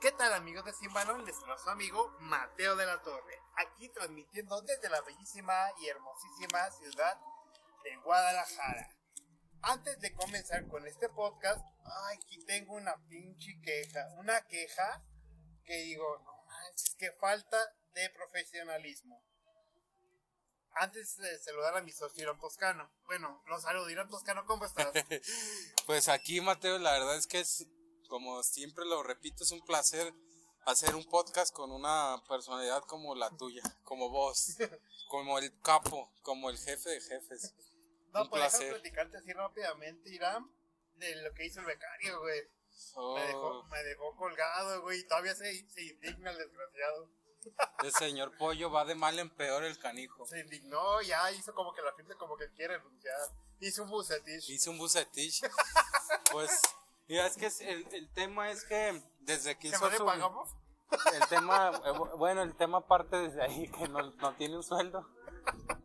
¿Qué tal amigos de Sin Balón? Les saluda su amigo Mateo de la Torre, aquí transmitiendo desde la bellísima y hermosísima ciudad de Guadalajara. Antes de comenzar con este podcast, ay, aquí tengo una pinche queja, una queja que digo, no manches, que falta de profesionalismo. Antes de saludar a mi socio Irán Toscano. Bueno, los saludo, Irán Toscano, ¿cómo estás? pues aquí, Mateo, la verdad es que es, como siempre lo repito, es un placer hacer un podcast con una personalidad como la tuya, como vos, como el capo, como el jefe de jefes. No, un pues déjame platicarte así rápidamente, Irán, de lo que hizo el becario, güey. Me, dejó, Oh, me dejó colgado, güey, todavía se, se indigna el desgraciado. el señor Pollo va de mal en peor el canijo. Se indignó, ya hizo como que la gente como que quiere renunciar. Hizo un bucetich. Hizo un bucetich. Pues, mira, es que el, el tema es que desde que ¿Se hizo su, pagamos? el tema, eh, bu- bueno, el tema parte desde ahí, que no, no tiene un sueldo.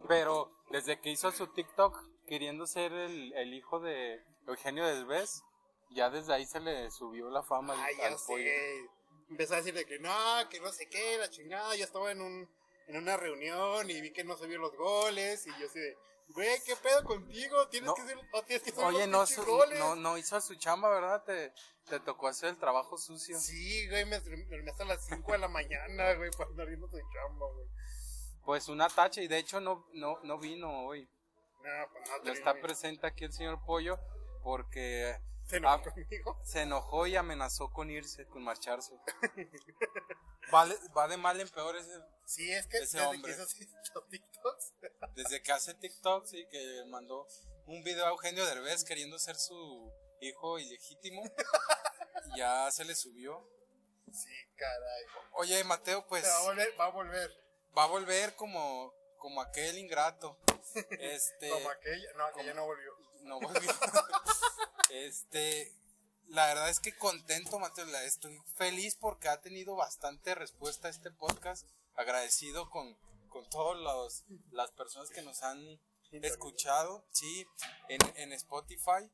Pero desde que hizo su TikTok, queriendo ser el, el hijo de Eugenio Derbez, ya desde ahí se le subió la fama al, Ay, ya al pollo. sé. Empezó a decir de que no, que no sé qué, la chingada. Yo estaba en un en una reunión y vi que no subió los goles. Y yo así de, güey, ¿qué pedo contigo? Tienes No. que ser, tienes que subir Oye, no, su- no, no hizo su chamba, ¿verdad? Te, te tocó hacer el trabajo sucio. Sí, güey, me dormí hasta las 5 de la mañana, güey, para andar viendo tu chamba, güey. Pues una tacha, y de hecho no, no, no vino hoy. No, pues no, No está presente aquí el señor Pollo porque Se enojó Ah. conmigo. se enojó y amenazó con irse, con marcharse. Va de, va de mal en peor ese, Sí, es que Ese desde hombre. que hizo TikToks. desde que hace TikTok, sí, que mandó un video a Eugenio Derbez queriendo ser su hijo ilegítimo. ya se le subió. Sí, caray. Oye, Mateo, pues va a volver, va a volver. va a volver como, como aquel ingrato. Este, Como aquella. No, aquella no volvió. No volvió. este, la verdad es que contento, Mateo. Estoy feliz porque ha tenido bastante respuesta a este podcast. Agradecido con, con todas las personas que nos han escuchado, sí, en, en Spotify.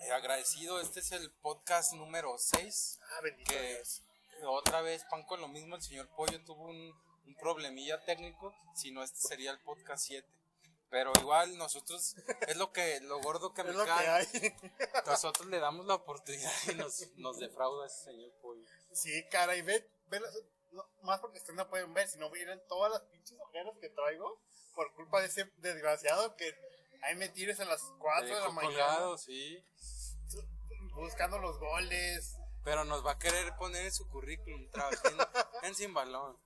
Eh, agradecido, este es el podcast número 6. Ah, bendito Que Dios. otra vez, pan con lo mismo, el señor Pollo tuvo un, un problemilla técnico. Si no, este sería el podcast 7. Pero igual nosotros, es lo que, lo gordo que Es me lo que cae. hay. Nosotros le damos la oportunidad y nos, nos defrauda ese señor Pollo. Sí, caray, ve, ve las- no, más porque ustedes no pueden ver, si no miren todas las pinches ojeras que traigo por culpa de ese desgraciado que ahí me tires a las 4 Te de la mañana sí. buscando los goles. Pero nos va a querer poner en su currículum, trabajé en, en Sin Balón.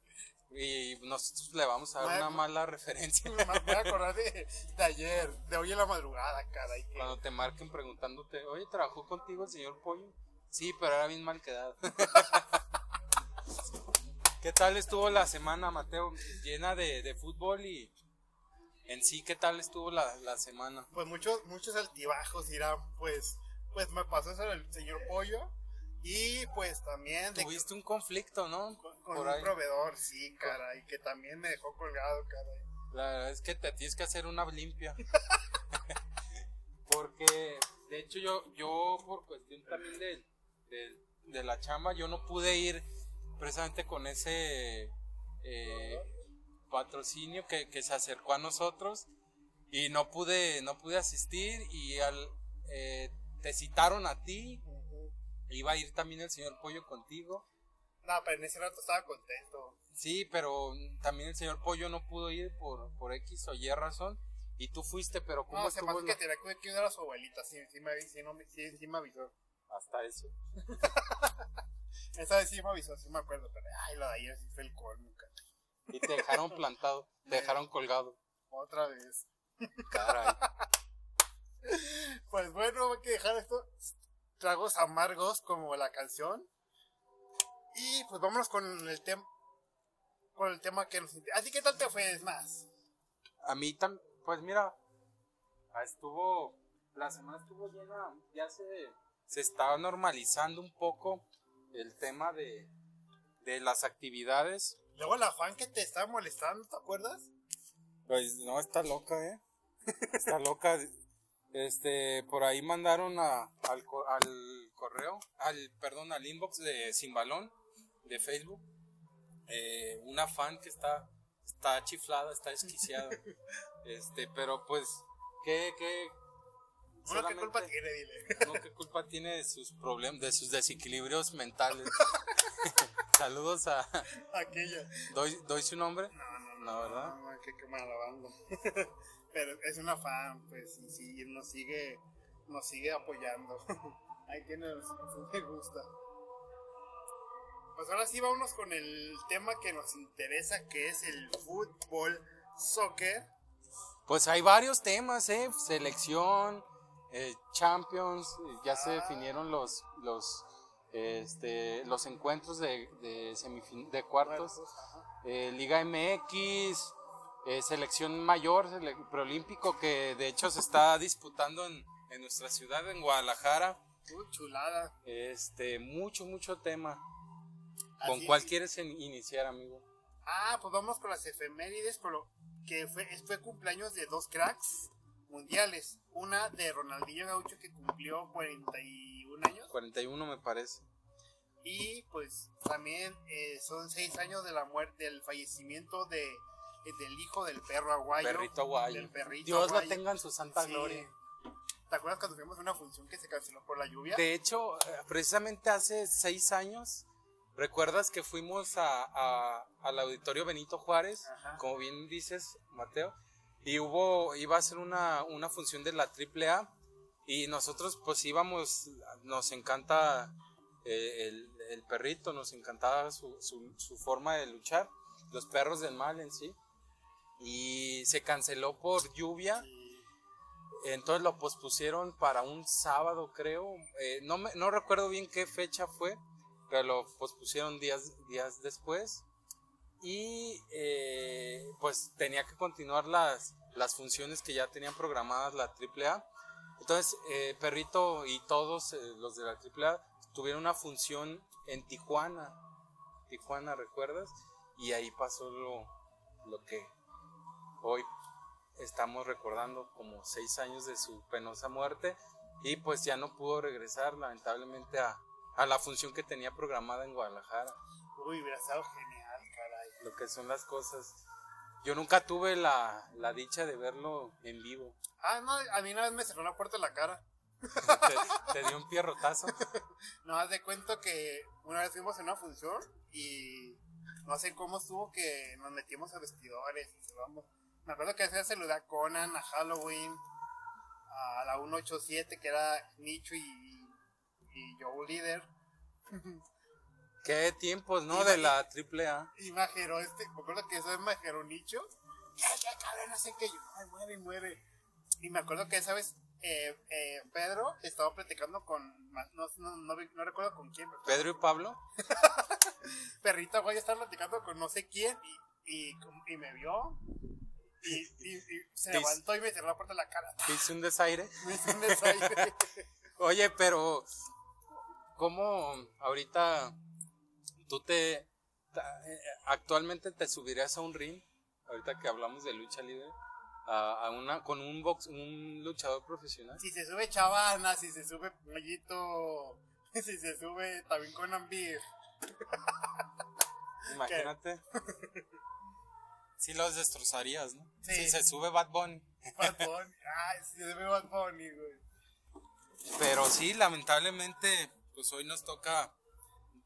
Y nosotros le vamos a dar una mala referencia. Me voy a acordar de, de ayer, de hoy en la madrugada, caray. Que, Cuando te marquen preguntándote, oye, ¿trabajó contigo el señor Pollo? Sí, pero era bien mal quedado. ¿Qué tal estuvo la semana, Mateo? Llena de, de fútbol y en sí, ¿qué tal estuvo la, la semana? Pues muchos, muchos altibajos irán, pues, pues me pasó eso del señor Pollo. Y pues también Tuviste un conflicto, ¿no? con, un ahí. proveedor, sí, caray, que también me dejó colgado, caray. La verdad es que te tienes que hacer una limpia. Porque, de hecho, yo, yo por cuestión también de, de, de la chamba, yo no pude ir precisamente con ese eh, patrocinio que, que se acercó a nosotros y no pude, no pude asistir y al, eh, te citaron a ti. Iba a ir también el señor Pollo contigo. No, pero en ese rato estaba contento. Sí, pero también el señor Pollo no pudo ir por, por X o Y razón. Y tú fuiste, pero ¿cómo No, se hace que la- tenía que cuidar a su abuelita, sí, sí me, sí, no sí, sí me avisó. hasta eso? Esa vez sí me avisó, sí me acuerdo, pero ay, la de ayer sí fue el colmo, caray. Y te dejaron plantado, te dejaron colgado. Otra vez. Caray. Pues bueno, hay que dejar esto. Tragos amargos como la canción. Y pues vámonos con el tema. Con el tema que nos interesa. Así que tal te fue, es más. A mí también, pues mira, ah, estuvo, la semana estuvo llena, ya se, se estaba normalizando un poco el tema de, de las actividades. Luego la Juan que te estaba molestando, ¿te acuerdas? Pues no, está loca, ¿eh? Está loca. Este, por ahí mandaron a, al, al correo, al, perdón, al inbox de Sin Balón de Facebook, eh, una fan que está, está chiflada, está desquiciada. este, pero pues, ¿qué, qué? Uno, ¿qué culpa tiene? Dile. ¿no? ¿Qué culpa tiene de sus problemas, de sus desequilibrios mentales? Saludos a, Aquella. ¿doy, doy su nombre? No, no, No, ¿verdad? No, no, qué, qué mala banda. Pero es una fan, pues, y sí, nos sigue, nos sigue apoyando. Ahí tiene su, me gusta. Pues ahora sí, vámonos con el tema que nos interesa, que es el fútbol, soccer. Pues hay varios temas, ¿eh? Selección, eh, Champions, ya se Ah. definieron los los este, los encuentros de, de, semifin- de cuartos, eh, Liga MX, eh, selección mayor, sele- preolímpico, que de hecho se está disputando en, en nuestra ciudad, en Guadalajara. Uy, chulada. Este, mucho, mucho tema. ¿Con cuál es. quieres in- iniciar, amigo? Ah, pues vamos con las efemérides, pero que fue, fue cumpleaños de dos cracks mundiales. Una de Ronaldinho Gaucho que cumplió 41 años. 41 me parece. Y pues también eh, son seis años de la muerte, del fallecimiento de, del hijo del perro aguayo. Perrito aguayo. Del perrito Dios la aguayo. tenga en su santa Sí. gloria. ¿Te acuerdas cuando fuimos a una función que se canceló por la lluvia? De hecho, eh, precisamente hace seis años, ¿recuerdas que fuimos a, a- al auditorio Benito Juárez? Ajá. Como bien dices, Mateo. Y hubo, iba a ser una, una función de la AAA. Y nosotros pues íbamos, nos encanta eh, el, el perrito, nos encantaba su, su, su forma de luchar, los perros del mal en sí. Y se canceló por lluvia. Entonces lo pospusieron para un sábado, creo. Eh, no, me- no recuerdo bien qué fecha fue, pero lo pospusieron días, días después. Y eh, pues tenía que continuar las, las funciones que ya tenían programadas la AAA. Entonces, eh, Perrito y todos los de la AAA tuvieron una función en Tijuana. Tijuana, ¿recuerdas? Y ahí pasó lo, lo que hoy estamos recordando como seis años de su penosa muerte y pues ya no pudo regresar lamentablemente a, a la función que tenía programada en Guadalajara, Uy, hubiera estado genial, caray. lo que son las cosas. Yo nunca tuve la, la dicha de verlo en vivo. Ah, no, a mí una vez me cerró la puerta en la cara. Te, te dio un pierrotazo. No, haz de cuento que una vez fuimos en una función y no sé cómo estuvo que nos metimos a vestidores y cerramos. Me acuerdo que hacía saludar a Conan, a Halloween, a la 187 que era Nicho y, y Joe Líder. Qué tiempos, ¿no? De la AAA. Y Majero, este, me acuerdo que eso es Majero Nicho. Ya, ya, cabrón, no sé qué. Yo, ay, muere, muere. Y me acuerdo que esa vez eh, eh, Pedro estaba platicando con, no, no, no, no recuerdo con quién, pero Pedro y Pablo. perrita güey estaba platicando con no sé quién y, y, y me vio y, y- y se levantó y me cerró la puerta de la cara. te Hice un desaire. Me hizo un desaire. Oye, pero ¿cómo ahorita tú te eh, actualmente te subirías a un ring? Ahorita que hablamos de lucha libre, a, a una con un box, un luchador profesional. si se sube Chavana, si se sube Pollito, si se sube también con Ambir. Imagínate. Si los destrozarías, ¿no? Sí. Si se sube Bad Bunny. Bad Bunny. Ay, si se ve Bad Bunny, güey. Pero sí, lamentablemente, pues hoy nos toca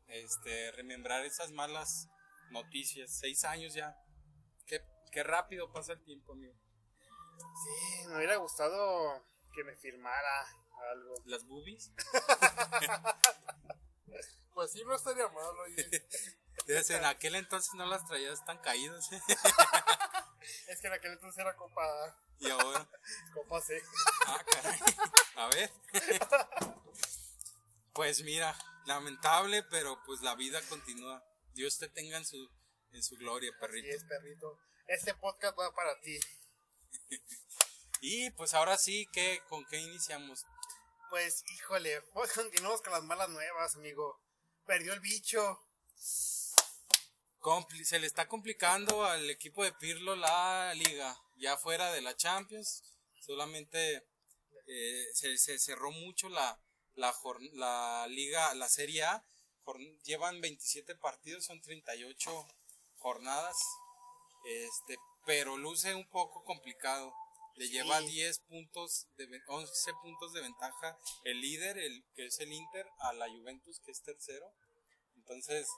este remembrar esas malas noticias. Seis años ya. Qué, qué rápido pasa el tiempo, amigo. Sí, me hubiera gustado que me firmara algo. Las boobies. Pues sí, no estaría mal, oye. Desde en aquel entonces no las traías tan caídas, ¿eh? Es que en aquel entonces era Copa, Y ahora, Copa C. ah, caray. A ver. Pues mira, lamentable, pero pues la vida continúa. Dios te tenga en su, en su gloria, Así perrito. es, perrito. Este podcast va para ti. Y pues ahora sí, ¿qué, ¿con qué iniciamos? Pues, híjole, pues continuamos con las malas nuevas, amigo. Perdió el bicho. Compli- se le está complicando al equipo de Pirlo la liga, ya fuera de la Champions, solamente eh, se, se cerró mucho la, la, liga, la Serie A. Llevan 27 partidos, son 38 jornadas. Este, pero luce un poco complicado. Le Sí. lleva 10 puntos, de, ve- 11 puntos de ventaja el líder, el que es el Inter, a la Juventus, que es tercero. Entonces,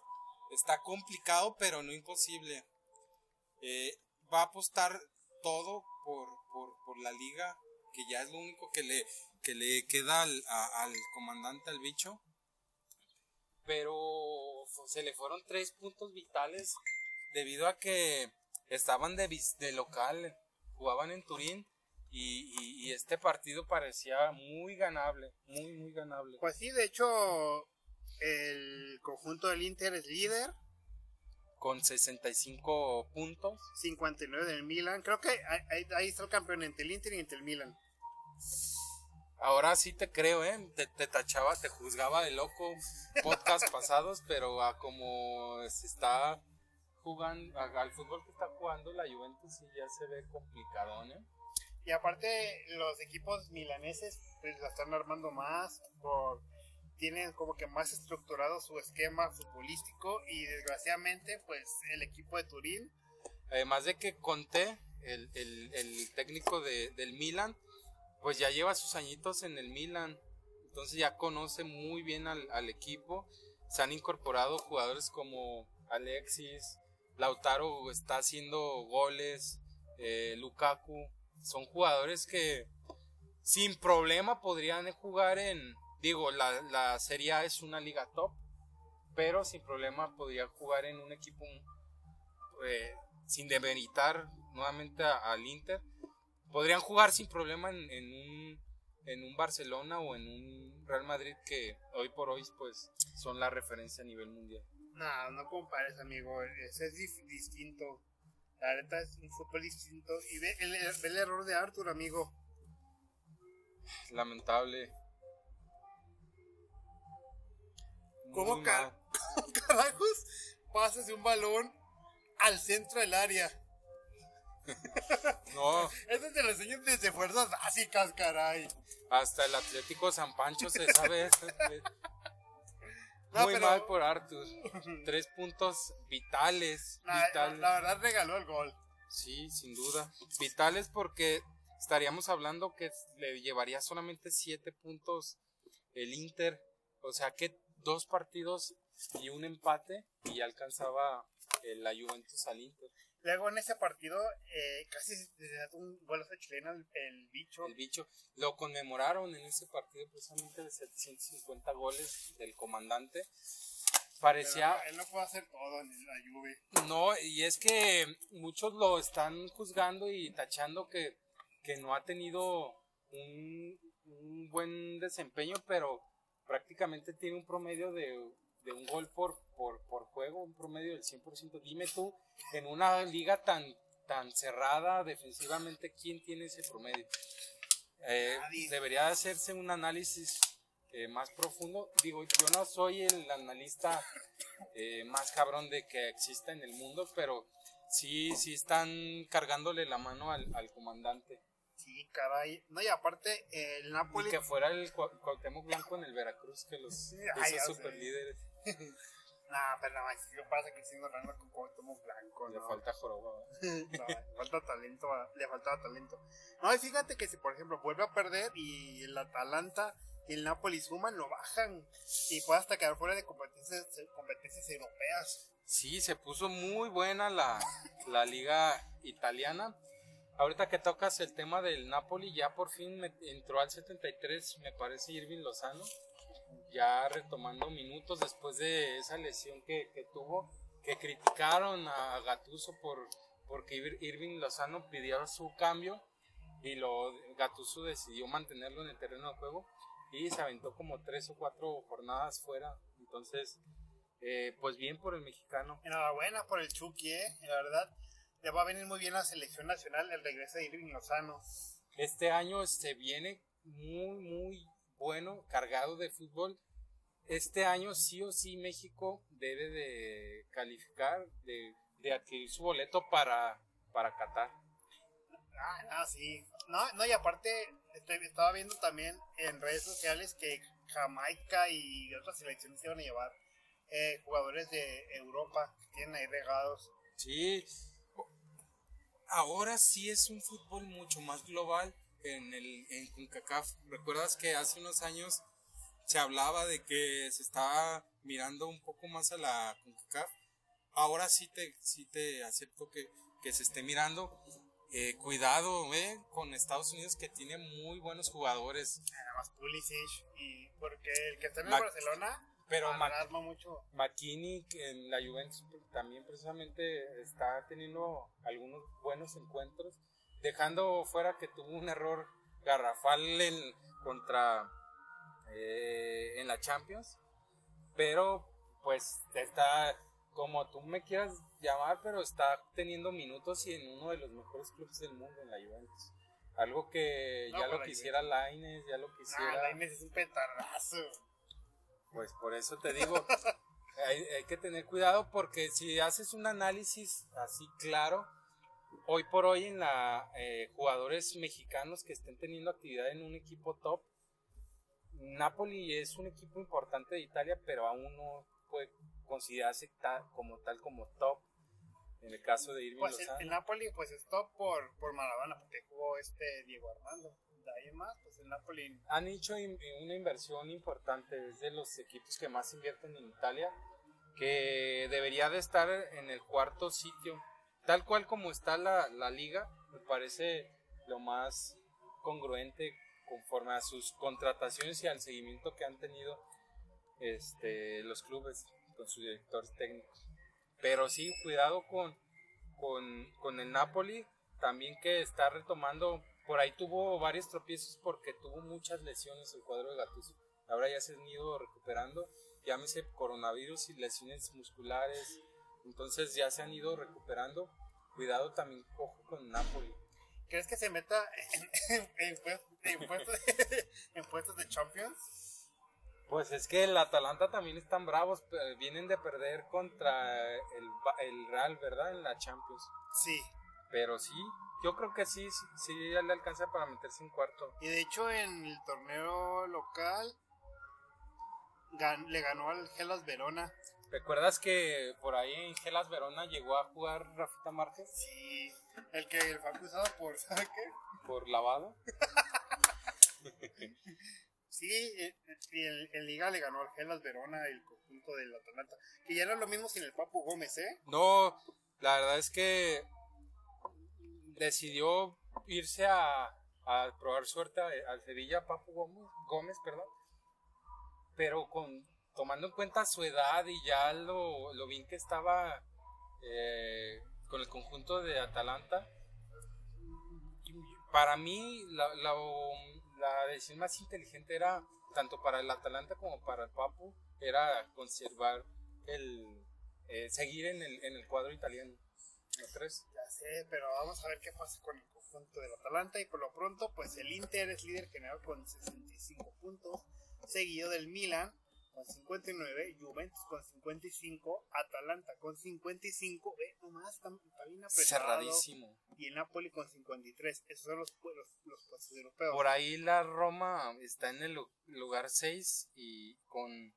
está complicado, pero no imposible. Eh, va a apostar todo por, por, por la liga, que ya es lo único que le, que le queda al, al comandante, al bicho. Pero fu- se le fueron tres puntos vitales debido a que estaban de, de local, jugaban en Turín y- y este partido parecía muy ganable, muy, muy ganable. Pues sí, de hecho, el conjunto del Inter es líder, Con 65 puntos. 59 del Milan. Creo que ahí, ahí- está el campeón entre el Inter y entre el Milan. Ahora sí te creo, ¿eh? Te, te tachaba, te juzgaba de loco podcast pasados, pero a como se está jugando, al fútbol que está jugando la Juventus sí ya se ve complicadón, ¿eh? Y aparte, los equipos milaneses pues la están armando más, por, tienen como que más estructurado su esquema futbolístico y desgraciadamente pues el equipo de Turín Además de que Conte, el, el- el técnico de- del Milan, pues ya lleva sus añitos en el Milan. Entonces ya conoce muy bien al, al equipo. Se han incorporado jugadores como Alexis, Lautaro está haciendo goles, eh, Lukaku. Son jugadores que sin problema podrían jugar en... Digo, la, la Serie A es una liga top, pero sin problema podría jugar en un equipo eh, sin demeritar nuevamente al Inter, podrían jugar sin problema en, en un, en un Barcelona o en un Real Madrid que hoy por hoy pues son la referencia a nivel mundial. No, no compares, amigo. Ese es distinto. La neta es un fútbol distinto. Y ve el, ve el error de Arthur, amigo. Lamentable. ¿Cómo, carajos pasas de un balón al centro del área? No, Eso te lo enseñan desde fuerzas básicas, caray. hasta el Atlético San Pancho se sabe. eso. No, Muy pero- mal por Arthur. Tres puntos vitales. La, la- vitales. la verdad regaló el gol. Sí, sin duda. Vitales porque estaríamos hablando que le llevaría solamente siete puntos el Inter. O sea que dos partidos y un empate y ya alcanzaba eh, la Juventus al Inter. Luego en ese partido eh, casi se da un golazo chileno el, el bicho. El bicho lo conmemoraron en ese partido precisamente de 750 goles del comandante. Parecía él no puede hacer todo en la Juve. No, y es que muchos lo están juzgando y tachando que, que no ha tenido un, un buen desempeño, pero prácticamente tiene un promedio de, de un gol por, por, por juego, un promedio del 100%. Dime tú, en una liga tan, tan cerrada defensivamente, ¿quién tiene ese promedio? Eh, debería hacerse un análisis eh, más profundo. Digo, yo no soy el analista eh, más cabrón de que exista en el mundo, pero sí, sí están cargándole la mano al, al comandante. Sí, caray. No, y aparte el Y Napoli... que fuera el Cua- Cuauhtémoc Blanco en el Veracruz, que los Ay, esos sé. super líderes Nah, pero nada más, ¿qué pasa que siendo con Cuauhtémoc Blanco? le no? falta joroba. No, le falta talento, le faltaba talento. No, y fíjate que si por ejemplo vuelve a perder y el Atalanta y el Napoli suman, lo bajan y puede hasta quedar fuera de competencias, competencias europeas. Sí, se puso muy buena la, la liga italiana. Ahorita que tocas el tema del Napoli, ya por fin me- entró al 73, me parece Irving Lozano, ya retomando minutos después de esa lesión que, que tuvo, que criticaron a Gatuso por porque Ir- Irving Lozano pidió su cambio y lo Gatuso decidió mantenerlo en el terreno de juego y se aventó como tres o cuatro jornadas fuera. Entonces, eh, pues bien por el mexicano. Enhorabuena por el Chucky, ¿eh? La verdad, le va a venir muy bien la selección nacional el regreso de Irving Lozano. Este año se viene muy, muy bueno, cargado de fútbol. Este año sí o sí México debe de calificar, de, de adquirir su boleto para, para Qatar. Ah, no, sí. No, no, y aparte, estoy, estaba viendo también en redes sociales que Jamaica y otras selecciones se iban a llevar eh, jugadores de Europa que tienen ahí regados. Sí. Ahora sí es un fútbol mucho más global en el en CONCACAF. ¿Recuerdas que hace unos años se hablaba de que se estaba mirando un poco más a la CONCACAF? Ahora sí te, sí te acepto que, que se esté mirando. Eh, cuidado eh, con Estados Unidos que tiene muy buenos jugadores. Nada más Pulisic y porque el que está en el Barcelona pero alarma mucho. McKinney en la Juventus también precisamente está teniendo algunos buenos encuentros, dejando fuera que tuvo un error garrafal en, contra eh, en la Champions, pero pues está como tú me quieras llamar, pero está teniendo minutos y en uno de los mejores clubes del mundo en la Juventus. Algo que ya lo quisiera Laines, ya lo ah, quisiera. Ah, Laines es un petardazo. Pues por eso te digo, hay, que tener cuidado porque si haces un análisis así claro, hoy por hoy en la eh, jugadores mexicanos que estén teniendo actividad en un equipo top, Napoli es un equipo importante de Italia, pero aún no puede considerarse como tal como top. En el caso de Irving pues el, Napoli pues es top por, por Maradona, porque jugó este Diego Armando. Ahí más, pues el Napoli... Han hecho una inversión importante, es de los equipos que más invierten en Italia, que debería de estar en el cuarto sitio. Tal cual como está la, la liga, me parece lo más congruente conforme a sus contrataciones y al seguimiento que han tenido este, los clubes con sus directores técnicos. Pero sí, cuidado con, con, el Napoli, también que está retomando, por ahí tuvo varios tropiezos porque tuvo muchas lesiones el cuadro de Gattuso. Ahora ya se han ido recuperando, llámese coronavirus y lesiones musculares, entonces ya se han ido recuperando. Cuidado también cojo con Napoli. ¿Crees que se meta en, en puestos de Champions? Pues es que el Atalanta también están bravos, vienen de perder contra el, el Real, ¿verdad? En la Champions. Sí. Pero sí, yo creo que sí, sí, ya le alcanza para meterse en cuarto. Y de hecho en el torneo local le ganó al Gelas Verona. ¿Recuerdas que por ahí en Gelas Verona llegó a jugar Rafita Márquez? Sí, el que fue acusado por, ¿sabe qué? Por lavado. Sí, eh, eh, en, Liga le ganó al Gelas Verona el conjunto del Atalanta. Que ya es lo mismo sin el Papu Gómez, ¿eh? No, la verdad es que decidió irse a, probar suerte al Sevilla, Papu Gómez, Gómez, perdón. Pero con tomando en cuenta su edad y ya lo, lo bien que estaba eh, con el conjunto de Atalanta, para mí la, la la decisión más inteligente era, tanto para el Atalanta como para el Papu, era conservar el, eh, seguir en el, en el cuadro italiano. ¿No crees? Ya sé, pero vamos a ver qué pasa con el conjunto del Atalanta y por lo pronto, pues el Inter es líder general con 65 puntos, seguido del Milan con 59, Juventus con 55, Atalanta con 55, ve nomás, está, bien apretado. Cerradísimo. Y el Napoli con 53, esos son los, los, los puestos europeos. Por ahí la Roma está en el lugar 6 y con,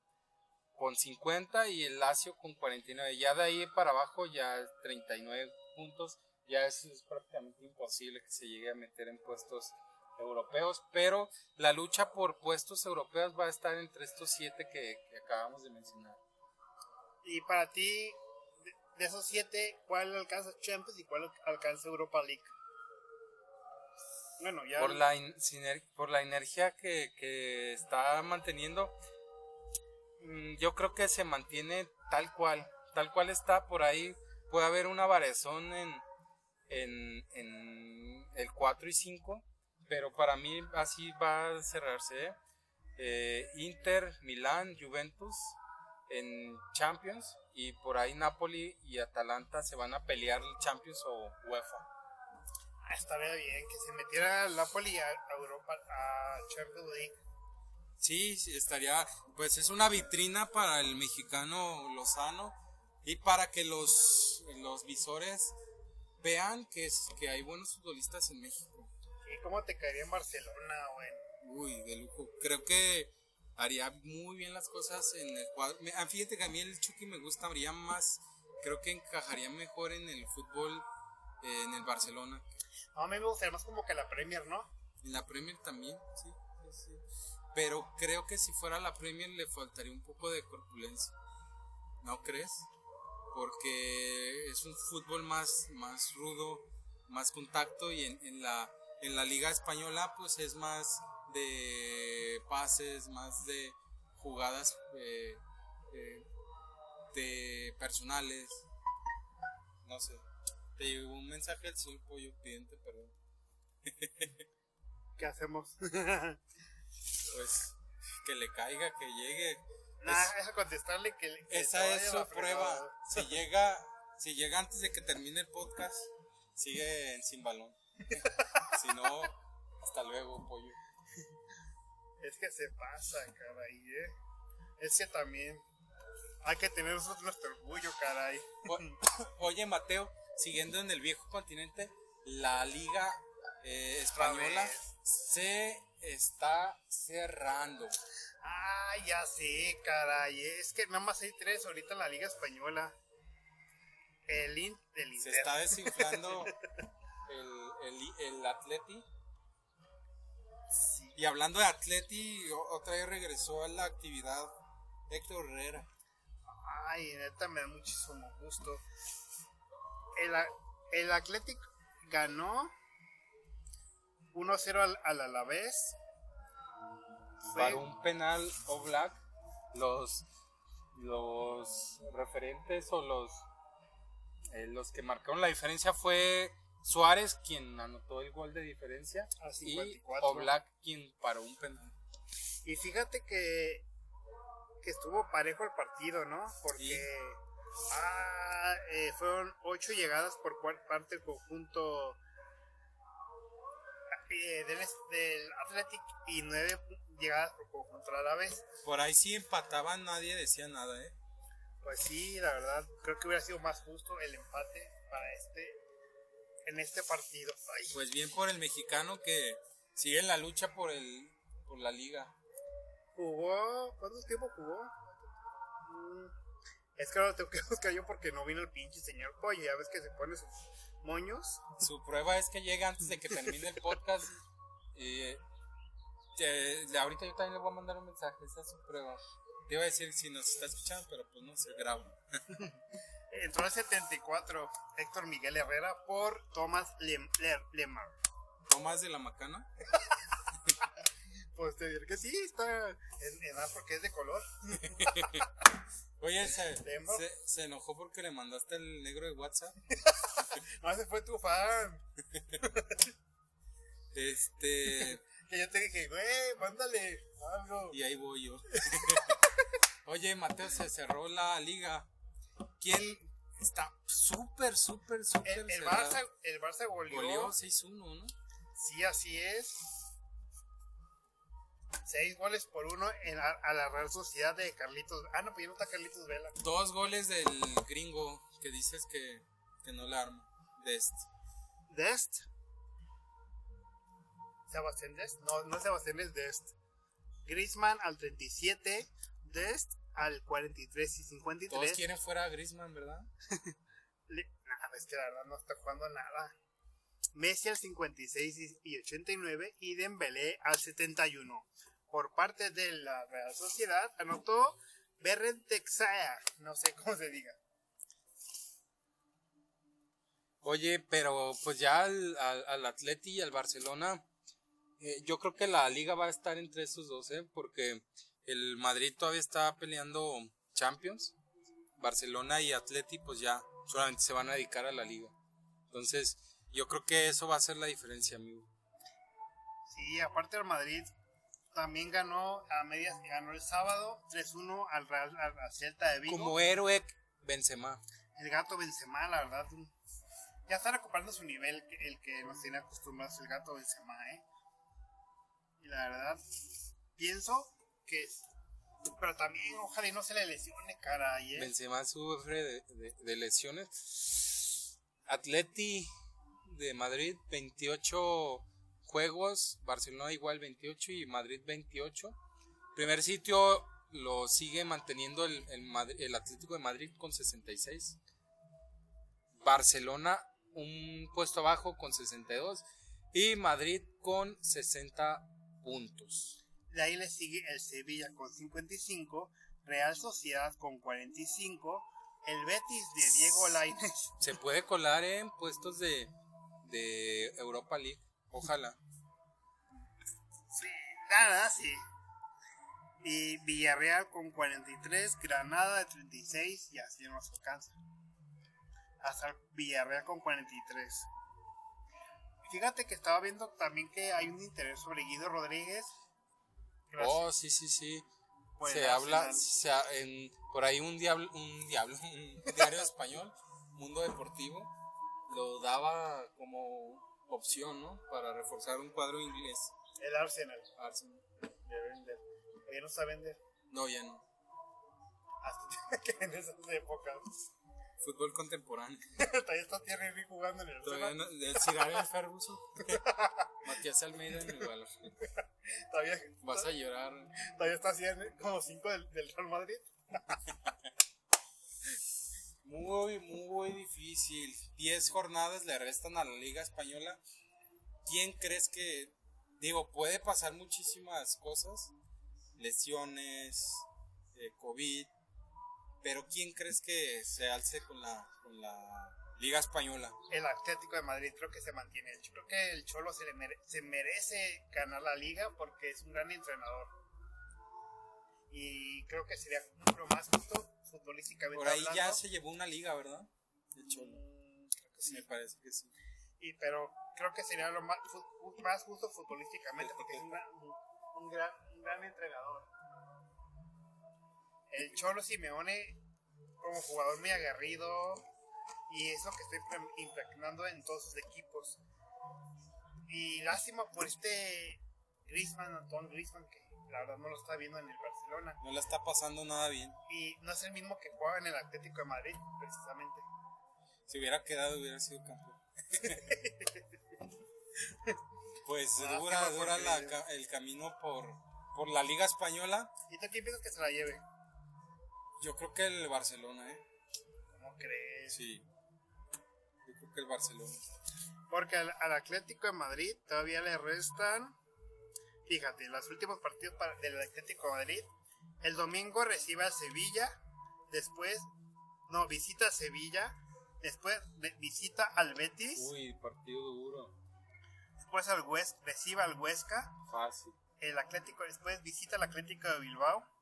con 50 y el Lazio con 49. Ya de ahí para abajo ya 39 puntos, ya es, es prácticamente imposible que se llegue a meter en puestos europeos, pero la lucha por puestos europeos va a estar entre estos siete que, acabamos de mencionar. Y para ti, de, esos siete, ¿cuál alcanza Champions y cuál alcanza Europa League? Bueno, ya. Por la, por la energía que, que está manteniendo, yo creo que se mantiene tal cual, tal cual está por ahí. Puede haber una variación en, en, en el 4 y 5 pero para mí así va a cerrarse. ¿eh? Inter, Milán, Juventus en Champions y por ahí Napoli y Atalanta se van a pelear el Champions o UEFA. Ah, estaría bien que se metiera Napoli a, Europa a Champions League. Sí, estaría, pues es una vitrina para el mexicano Lozano y para que los, los visores vean que, es, que hay buenos futbolistas en México. ¿Y cómo te caería en Barcelona o en Uy, de lujo. Creo que haría muy bien las cosas en el cuadro. Ah, Fíjate que a mí el Chucky me gusta, habría más. Creo que encajaría mejor en el fútbol eh, en el Barcelona. No, a mí me gustaría más como que la Premier, ¿no? En la Premier también, sí, sí, sí. Pero creo que si fuera la Premier le faltaría un poco de corpulencia. ¿No crees? Porque es un fútbol más, más rudo, más contacto y en, en la, en la liga española pues es más de pases, más de jugadas eh, eh, de personales. No sé. Te llegó un mensaje del señor Pollo pidiente, perdón. ¿Qué hacemos? pues que le caiga, que llegue. Nada, es contestarle que, Esa es su prueba. Si llega, si llega antes de que termine el podcast, sigue en sin balón. si no, hasta luego, pollo. Es que se pasa, caray, ¿eh? Es que también hay que tener nosotros nuestro orgullo, caray. O- Oye, Mateo, siguiendo en el viejo continente, la liga eh, española se está cerrando. Ah, ya sé, caray. Es que nada más hay tres ahorita en la Liga Española. El, in, el Se Inter. está desinflando el, el, el Atleti. Sí. Y hablando de Atleti, otra vez regresó a la actividad Héctor Herrera. Ay, neta, me da muchísimo gusto. El, el Athletic ganó 1-0 al, al Alavés. Fue- Para un penal o black, los, los referentes o los, eh, los que marcaron la diferencia fue Suárez quien anotó el gol de diferencia A y 54. Oblak quien paró un penal. Y fíjate que, que estuvo parejo el partido, ¿no? Porque ah, eh, fueron ocho llegadas por parte del conjunto eh, del, del Athletic y nueve llegadas por conjunto a la vez. Por ahí sí empataban, nadie decía nada, ¿eh? Pues sí, la verdad, creo que hubiera sido más justo el empate para este en este partido. Ay, Pues bien por el mexicano que sigue en la lucha por el por la liga. jugó, ¿cuánto tiempo jugó? Mm, Es que ahora lo tengo que buscar yo porque no vino el pinche señor Pollo. Ya ves que se pone sus moños. Su prueba es que llega antes de que termine el podcast. Y eh, ahorita yo también le voy a mandar un mensaje. Esa es su prueba. Te iba a decir si nos está escuchando, pero pues no se graba. Entró el 74 Héctor Miguel Herrera por Thomas Lem- Le- Lemar. Tomás de la Macana. Pues te diré que sí, está en, en porque es de color. Oye, se, se, se enojó porque le mandaste el negro de WhatsApp. No, ese fue tu fan. Este. Que yo te dije, güey, mándale algo. Y ahí voy yo. Oye, Mateo, se cerró la liga. ¿Quién está súper, súper, súper El, el? Barça, el Barça goleó. Goleó 6-1, ¿no? Sí, así es. Seis goles por uno en, a, a la Real Sociedad de Carlitos. Ah, no, pues ya no está Carlitos Vela. Dos goles del gringo que dices que, que no la arma. De este. Dest. Sebastián Dest. No, no es Sebastián, es Dest. Griezmann al 37. Dest al 43 y Todos 53. quieren fuera a Griezmann, ¿verdad? Nah, es que la verdad no está jugando nada. Messi al 56 y- y 89 y Dembélé al 71. Por parte de la Real Sociedad anotó Berren Texaer, no sé cómo se diga. Oye, pero pues ya al, al, al Atleti y al Barcelona, eh, yo creo que la liga va a estar entre esos dos, ¿eh? Porque el Madrid todavía está peleando Champions. Barcelona y Atleti pues ya solamente se van a dedicar a la liga. Entonces, yo creo que eso va a ser la diferencia, amigo. Sí, aparte el Madrid también ganó a medias, ganó el sábado 3-1 al Real al, Celta de Vigo. Como héroe Benzema. El gato Benzema, la verdad, ya está recuperando su nivel, el que nos tiene acostumbrados el gato Benzema, ¿eh? Y la verdad, pienso que... Pero también, ojalá y no se le lesione, caray, ¿eh? Benzema sufre de, de- de lesiones. Atleti de Madrid 28 juegos, Barcelona igual 28 y Madrid 28. Primer sitio lo sigue manteniendo el, el, el Atlético de Madrid con 66. Barcelona un puesto abajo con 62 y Madrid con 60 puntos. De ahí le sigue el Sevilla con 55, Real Sociedad con 45, el Betis de Diego Lainez. Se puede colar en puestos de, de Europa League, ojalá. Sí, nada, sí. Y Villarreal con 43, Granada de 36 y así no nos alcanza. Hasta Villarreal con 43. Fíjate que estaba viendo también que hay un interés sobre Guido Rodríguez. Oh, sí, sí, sí. Pues se habla, se, en, por ahí un diablo, un diablo, un diario español, Mundo Deportivo, lo daba como opción, ¿no? Para reforzar un cuadro inglés. El Arsenal. Arsenal. Debe vender. ¿Ya no sabe vender? No, ya no. Hasta que en esas épocas. Fútbol contemporáneo. Todavía está Thierry jugando en el Todavía no, el Cigar Ferguson. Matías Almeida en el balón. Todavía. Vas a llorar. Todavía está así como 5 del, del Real Madrid. Muy, muy difícil. 10 jornadas le restan a la Liga Española. ¿Quién crees que.? Digo, puede pasar muchísimas cosas. Lesiones, eh, COVID. Pero ¿quién crees que se alce con la, con la Liga Española? El Atlético de Madrid creo que se mantiene. Yo creo que el Cholo se, se merece ganar la liga porque es un gran entrenador. Y creo que sería lo más justo futbolísticamente. Por ahí ya se llevó una liga, ¿verdad? El Cholo. Mm, creo que sí. Me parece que sí. Y, pero creo que sería lo más, más justo futbolísticamente porque es un un gran, un gran entrenador el Cholo Simeone como jugador muy aguerrido y es lo que estoy impregnando en todos sus equipos. Y lástima por este Griezmann, Antoine Griezmann, que la verdad no lo está viendo en el Barcelona. No le está pasando nada bien. Y no es el mismo que juega en el Atlético de Madrid, precisamente. Si hubiera quedado, hubiera sido campeón. pues ah, dura, dura el camino por, por la Liga Española. ¿Y tú quién piensas que se la lleve? Yo creo que el Barcelona, ¿eh? ¿Cómo crees? Sí. Yo creo que el Barcelona. Porque al, Atlético de Madrid todavía le restan. Fíjate, los últimos partidos para, del Atlético de Madrid. El domingo recibe a Sevilla. Después, no, visita a Sevilla. Después visita al Betis. Uy, partido duro. Después al Huesca, recibe al Huesca. Fácil. El Atlético, después visita al Atlético de Bilbao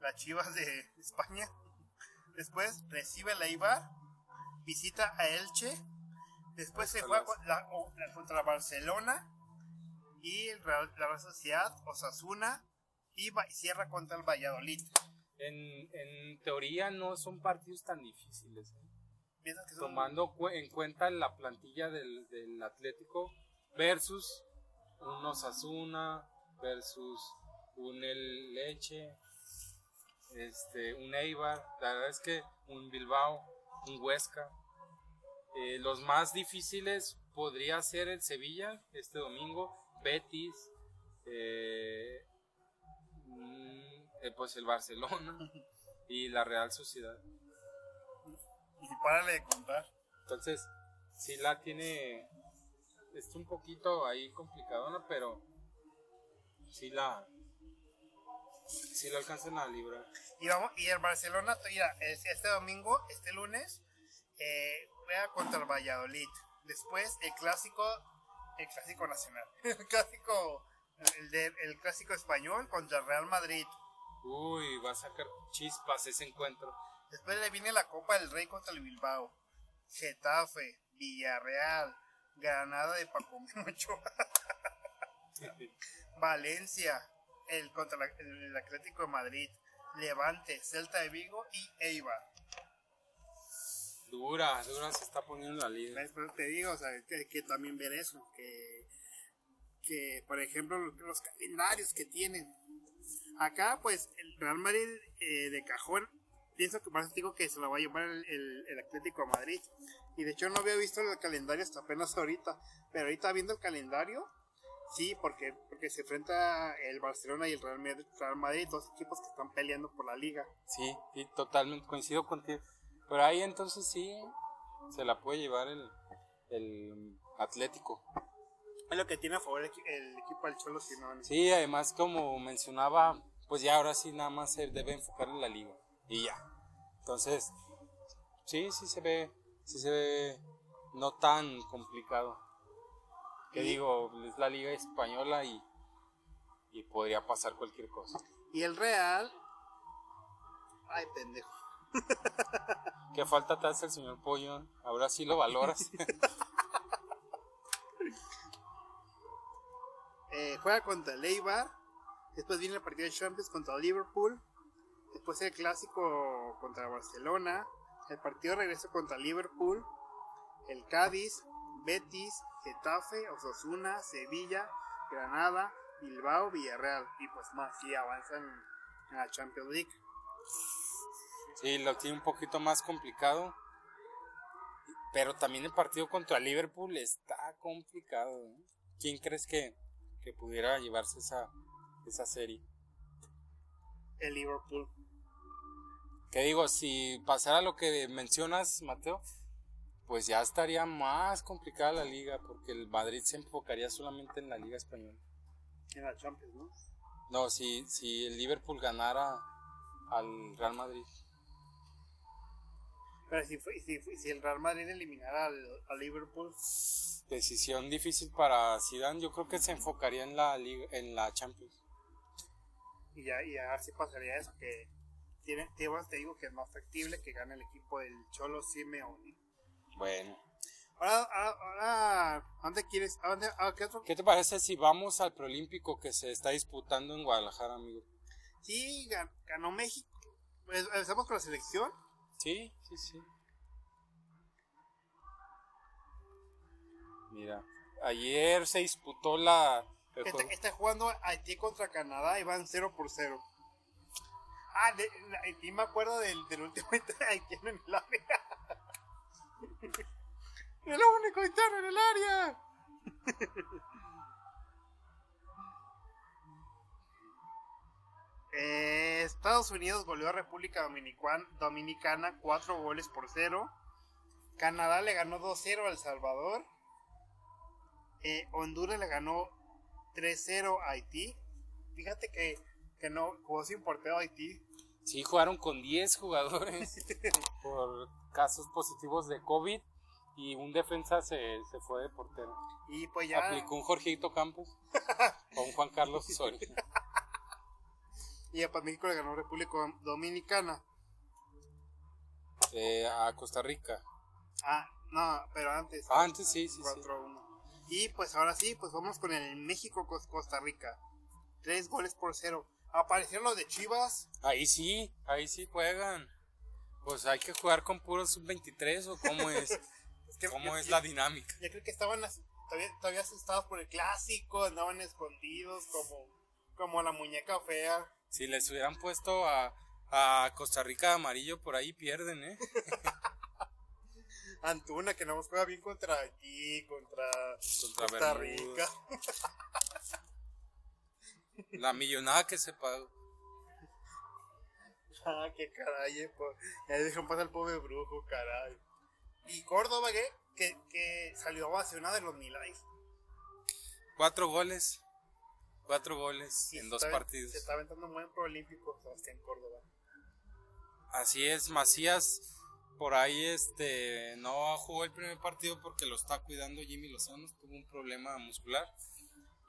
las Chivas de España. Después recibe la Ibar, visita a Elche. Después se juega contra Barcelona y la Real Sociedad, Osasuna y cierra contra el Valladolid. En, en teoría no son partidos tan difíciles. ¿eh? Tomando en cuenta la plantilla del, del Atlético versus un Osasuna versus un El Leche este, un Eibar, la verdad es que un Bilbao, un Huesca. Eh, los más difíciles podría ser el Sevilla este domingo, Betis, eh, mm, eh, pues el Barcelona y la Real Sociedad. Y párale de contar. Entonces, sí la tiene, es un poquito ahí complicadona, pero sí la, si lo alcanzan a librar. Y, vamos, y el Barcelona, mira, este domingo, este lunes, eh, juega contra el Valladolid. Después el clásico, el clásico nacional, el clásico, el, el clásico español contra el Real Madrid. Uy, va a sacar chispas ese encuentro. Después le viene la Copa del Rey contra el Bilbao. Getafe, Villarreal, Granada de Paco Mucho. Valencia, el contra el Atlético de Madrid, Levante, Celta de Vigo y Eibar. Dura, dura se está poniendo la liga. Después te digo, o sea, que, que, también ver eso, que, que por ejemplo los calendarios que tienen. Acá pues el Real Madrid eh, de cajón pienso que más digo que se lo va a llevar el, el, el Atlético a Madrid. Y de hecho no había visto el calendario hasta apenas ahorita. Pero ahorita viendo el calendario, sí, porque, porque se enfrenta el Barcelona y el Real Madrid, Real Madrid, dos equipos que están peleando por la liga. Sí, sí, totalmente coincido contigo. Pero ahí entonces sí se la puede llevar el, el Atlético. Es lo que tiene a favor el, el equipo del Cholo Simeone. Sí, además como mencionaba, pues ya ahora sí nada más se debe enfocar en la liga y ya. Entonces, sí, sí se ve, sí se ve no tan complicado. Que digo, es la liga española y, y podría pasar cualquier cosa. Y el Real. Ay, pendejo. ¿Qué falta te hace el señor Pollo? Ahora sí lo valoras. Eh, juega contra el. Después viene el partido de Champions contra Liverpool. Después el clásico contra Barcelona. El partido de regreso contra Liverpool. El Cádiz, Betis, Getafe, Osasuna, Sevilla, Granada, Bilbao, Villarreal. Y pues más, si avanzan en la Champions League. Sí, lo tiene un poquito más complicado. Pero también el partido contra Liverpool está complicado. ¿eh? ¿Quién crees que, que pudiera llevarse esa, esa serie? El Liverpool. Que digo, si pasara lo que mencionas, Mateo, pues ya estaría más complicada la liga, porque el Madrid se enfocaría solamente en la liga española. En la Champions, ¿no? No, si, si el Liverpool ganara al Real Madrid. Pero si, fue- si, si el Real Madrid eliminara al, al Liverpool, Decisión difícil para Zidane, yo creo que se enfocaría en la liga, en la Champions. y ya, y ya así pasaría eso, que tiene, te digo que es más factible que gane el equipo del Cholo Simeone. Bueno, Ahora, ahora, ahora, ¿a dónde quieres? ¿A dónde, a qué otro? ¿qué te parece si vamos al preolímpico que se está disputando en Guadalajara, amigo? Sí, gan- ganó México. Pues, Empezamos con la selección. Sí, sí, sí. Mira, ayer se disputó la Está, está jugando Haití contra Canadá y van 0 por 0. Ah, de, de Haití me acuerdo del, del último haitiano en el área. el único haitiano en el área. Eh, Estados Unidos goleó a República Dominican- Dominicana 4 goles por 0. Canadá le ganó 2-0 a El Salvador. Eh, Honduras le ganó 3-0 a Haití. Fíjate que, que no jugó sin portero a Haití. Sí, jugaron con 10 jugadores por casos positivos de COVID y un defensa se, se fue de portero. Y pues ya. Aplicó un Jorgito Campos o un Juan Carlos Osorio. Y pues México le ganó a República Dominicana. Eh, a Costa Rica. Ah, no, pero antes. Ah, antes sí, sí, sí. 4-1. Y pues ahora sí, pues vamos con el México-Costa Rica. Tres goles por cero. Aparecieron los de Chivas. Ahí sí, ahí sí juegan. Pues hay que jugar con puros sub-23 o cómo es, Es que cómo yo- es yo- la dinámica. Yo creo que estaban todavía, todavía asustados por el clásico, andaban escondidos como, como la muñeca fea. Si les hubieran puesto a, a Costa Rica de amarillo por ahí pierden, ¿eh? Antuna, que no juega bien contra aquí, contra, Contra Costa. Rica. La millonada que se pagó. Ah, qué caray, eh, po- ya dejan pasar al pobre brujo, caray. Y Córdoba, ¿qué? Que, que salió ovacionado de los Milais. Cuatro goles. Cuatro goles en dos está- partidos. Se está aventando un buen proolímpico Sebastián Córdoba. Así es, Macías por ahí este no jugó el primer partido porque lo está cuidando Jimmy Lozano, tuvo un problema muscular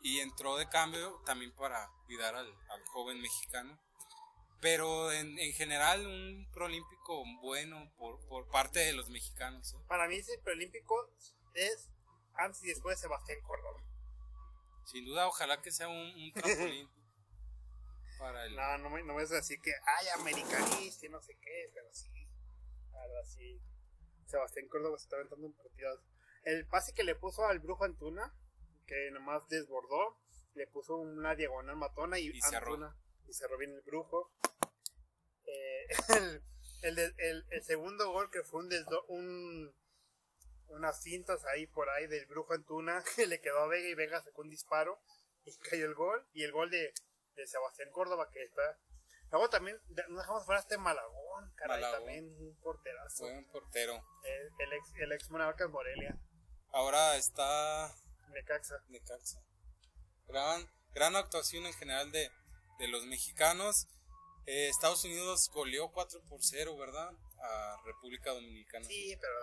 y entró de cambio también para cuidar al, al joven mexicano. Pero en, en general un proolímpico bueno por, por parte de los mexicanos. ¿eh? Para mí ese preolímpico es antes y después de Sebastián Córdoba. Sin duda, ojalá que sea un, un trampolín para el... No, no me, no me es así que, ay, americanista y no sé qué, pero sí. La verdad, sí. Sebastián Córdoba se está aventando en partidos. El pase que le puso al Brujo Antuna, que nomás desbordó, le puso una diagonal matona y, Y. Antuna. Y cerró bien el Brujo. Eh, el, El, el, el segundo gol que fue un, desdo- un unas cintas ahí por ahí del Brujo Antuna que le quedó a Vega y Vega sacó un disparo y cayó el gol. Y el gol de, de Sebastián Córdoba que está. Luego también de- no dejamos fuera este Malagón, caray, Malagón. también un porterazo. Fue un portero. El, el ex, el ex Monarcas Morelia, Ahora está Necaxa. Necaxa. Gran, gran actuación en general de, de los mexicanos. Eh, Estados Unidos goleó 4 por 0, ¿verdad? A República Dominicana. Sí, pero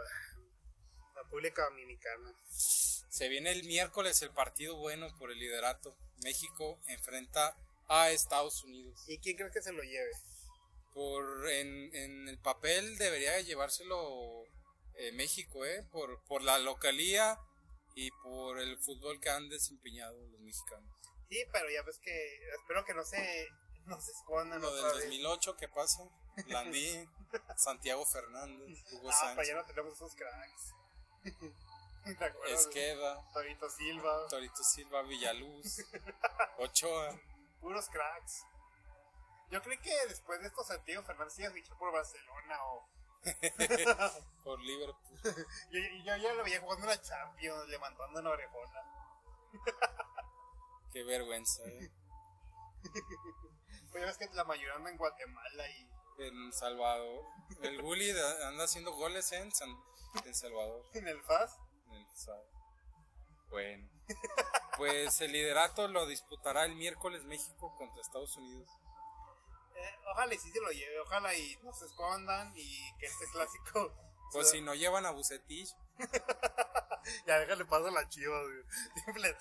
República Dominicana. Se viene el miércoles el partido bueno por el liderato. México enfrenta a Estados Unidos. ¿Y quién crees que se lo lleve? Por en, en el papel debería llevárselo eh, México, ¿eh? Por, por la localía y por el fútbol que han desempeñado los mexicanos. Sí, pero ya ves que espero que no se, no se escondan Lo del vez. 2008, ¿qué pasa? Landín, Santiago Fernández, Hugo Ah, ya Sánchez, no tenemos esos cracks. ¿Te acuerdas? Esqueda, Torito Silva, Torito Silva, Villaluz, Ochoa. puros cracks. Yo creo que después de estos Santiago Fernández iba a fichar por Barcelona o. por Liverpool. Yo, yo ya lo veía jugando en la Champions, levantando una orejona. Qué vergüenza, ¿eh? Pues ya ves que la mayoría anda en Guatemala y. En Salvador. El Gulli da- anda haciendo goles en, San, en Salvador. En el FAS. en el Sal- Bueno. Pues el liderato lo disputará el miércoles México contra Estados Unidos. Eh, ojalá y sí se lo lleve, ojalá y no se escondan y que este clásico. Pues si no llevan a Bucetich, Ya déjale paso a la chivas, güey. Le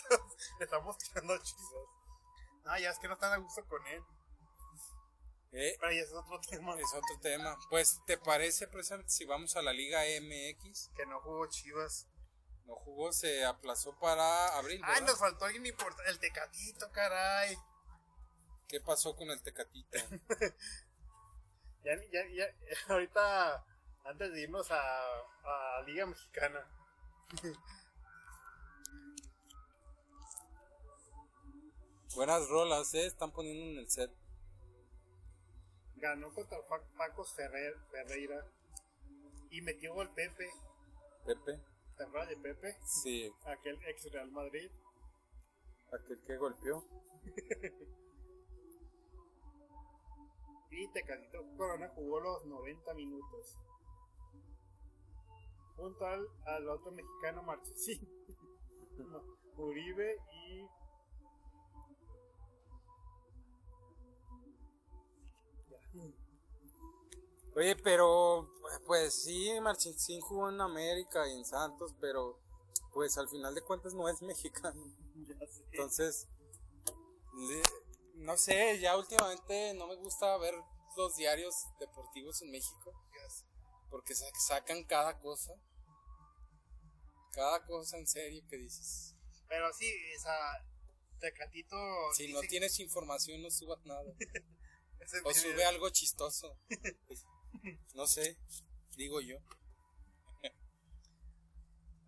estamos- tirando chivas. No, ya es que no están a gusto con él. Eh, Pero es otro tema. es otro tema. Pues, ¿te parece, presidente, si vamos a la Liga MX? Que no jugó chivas. No jugó, se aplazó para abril. Ay, ¿verdad? nos faltó alguien importante. El tecatito, caray. ¿Qué pasó con el Tecatito? Ya, ya, ya, ahorita, antes de irnos a, a Liga Mexicana. Buenas rolas, ¿eh? Están poniendo en el set. Ganó contra Pa- Paco Ferrer, Ferreira. Y metió gol Pepe. Pepe. ¿Te acuerdas de Pepe? Sí, Aquel ex Real Madrid. aquel que golpeó. Y Tecatito Corona jugó los 90 minutos. Junto al, al otro mexicano Marchesín. Uribe y. Oye, pero pues sí, Marchesín jugó en América y en Santos, pero pues al final de cuentas no es mexicano. Ya sé. Entonces, le- no sé, ya últimamente no me gusta ver los diarios deportivos en México porque sa- sacan cada cosa. Cada cosa en serio que dices. Pero sí, esa. Tecatito. Si no tienes información, no subas nada. O sube algo chistoso. No sé, digo yo.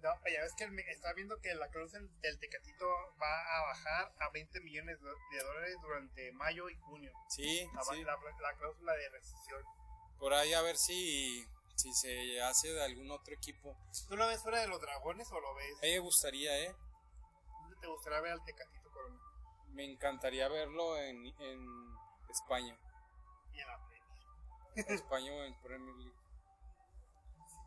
No, ya ves que está viendo que la cláusula del Tecatito va a bajar a 20 millones de de dólares durante mayo y junio. Sí, La, sí. la- la cláusula de rescisión. Por ahí a ver si, si se hace de algún otro equipo. ¿Tú lo ves fuera de los dragones o lo ves? A mí me gustaría, ¿eh? ¿Dónde te gustaría ver al Tecatito Corona? Me encantaría verlo en, en España. España o en Premier League.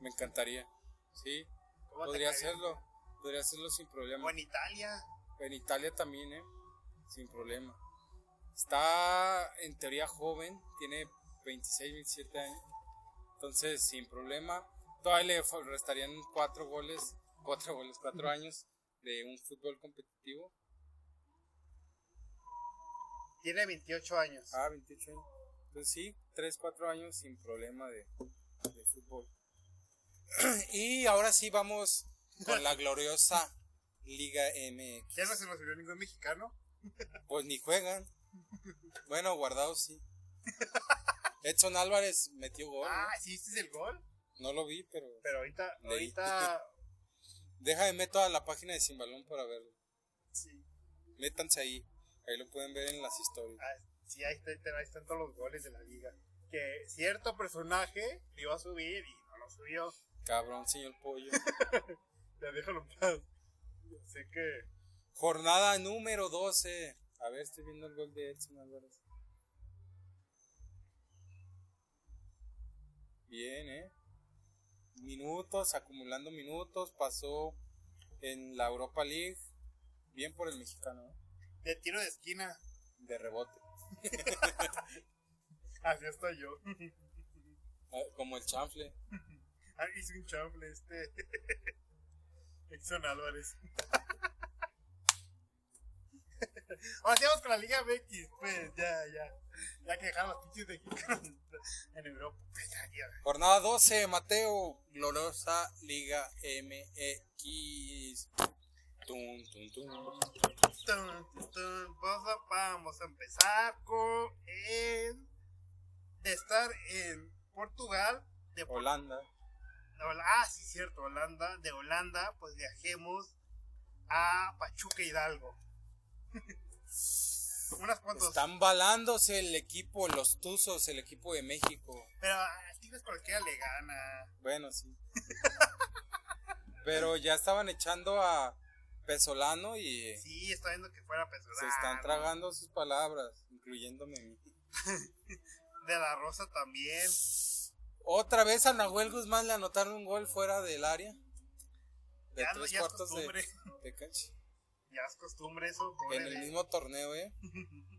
Me encantaría. Sí, ¿Cómo te podría hacerlo. Podría hacerlo sin problema. O en Italia. En Italia también, ¿eh? Sin problema. Está en teoría joven, tiene 26, 27 años. Entonces, sin problema. Todavía le restarían cuatro goles, cuatro goles, cuatro años de un fútbol competitivo. Tiene 28 años. Ah, 28 años. Entonces sí, 3, 4 años sin problema de, de fútbol. y ahora sí vamos con la gloriosa Liga MX. ¿Ya no se nos vio ningún mexicano? Pues ni juegan. Bueno, guardados sí. Edson Álvarez metió gol. Ah, sí, este es el gol. No lo vi, pero Pero ahorita, Leí. ahorita, déjame meto a la página de Sin Balón para verlo. sí, Métanse ahí. Ahí lo pueden ver en las historias. ah, sí ahí, está- ahí están todos los goles de la liga. que cierto personaje iba a subir y no lo subió. Cabrón, señor pollo. Ya déjalo en paz. Sé que. Jornada número 12. A ver, estoy viendo el gol de Edson Álvarez. Bien, ¿eh? Minutos, acumulando minutos. Pasó en la Europa League. Bien por el mexicano, ¿eh? De tiro de esquina. De rebote. Así estoy yo. Ah, Como el chanfle. Ah, hice un chanfle este. Exxon Álvarez. Ahora sigamos con la Liga MX, pues ya, ya. Ya que dejaron los pinches de aquí en Europa. Pues ya, ya. Jornada 12, Mateo. Gloriosa Liga MX. Tum, tum, tum. Vamos a- empezar con el de estar en Portugal, de Por- Holanda. ah, sí, cierto, Holanda, de Holanda, pues viajemos a Pachuca Hidalgo. Unas cuantas. Están balándose el equipo, los Tuzos, el equipo de México. Pero Tigres cualquiera le gana. Bueno, sí. Pero ya estaban echando a Pesolano y Sí, está viendo que fuera Pesolano. se están tragando sus palabras, incluyéndome a mí. De la Rosa también. Otra vez a Nahuel Guzmán le anotaron un gol fuera del área. De Ya no- tres ya es cuartos de, costumbre. de cancha. Ya es costumbre eso. En el de- mismo torneo, ¿eh?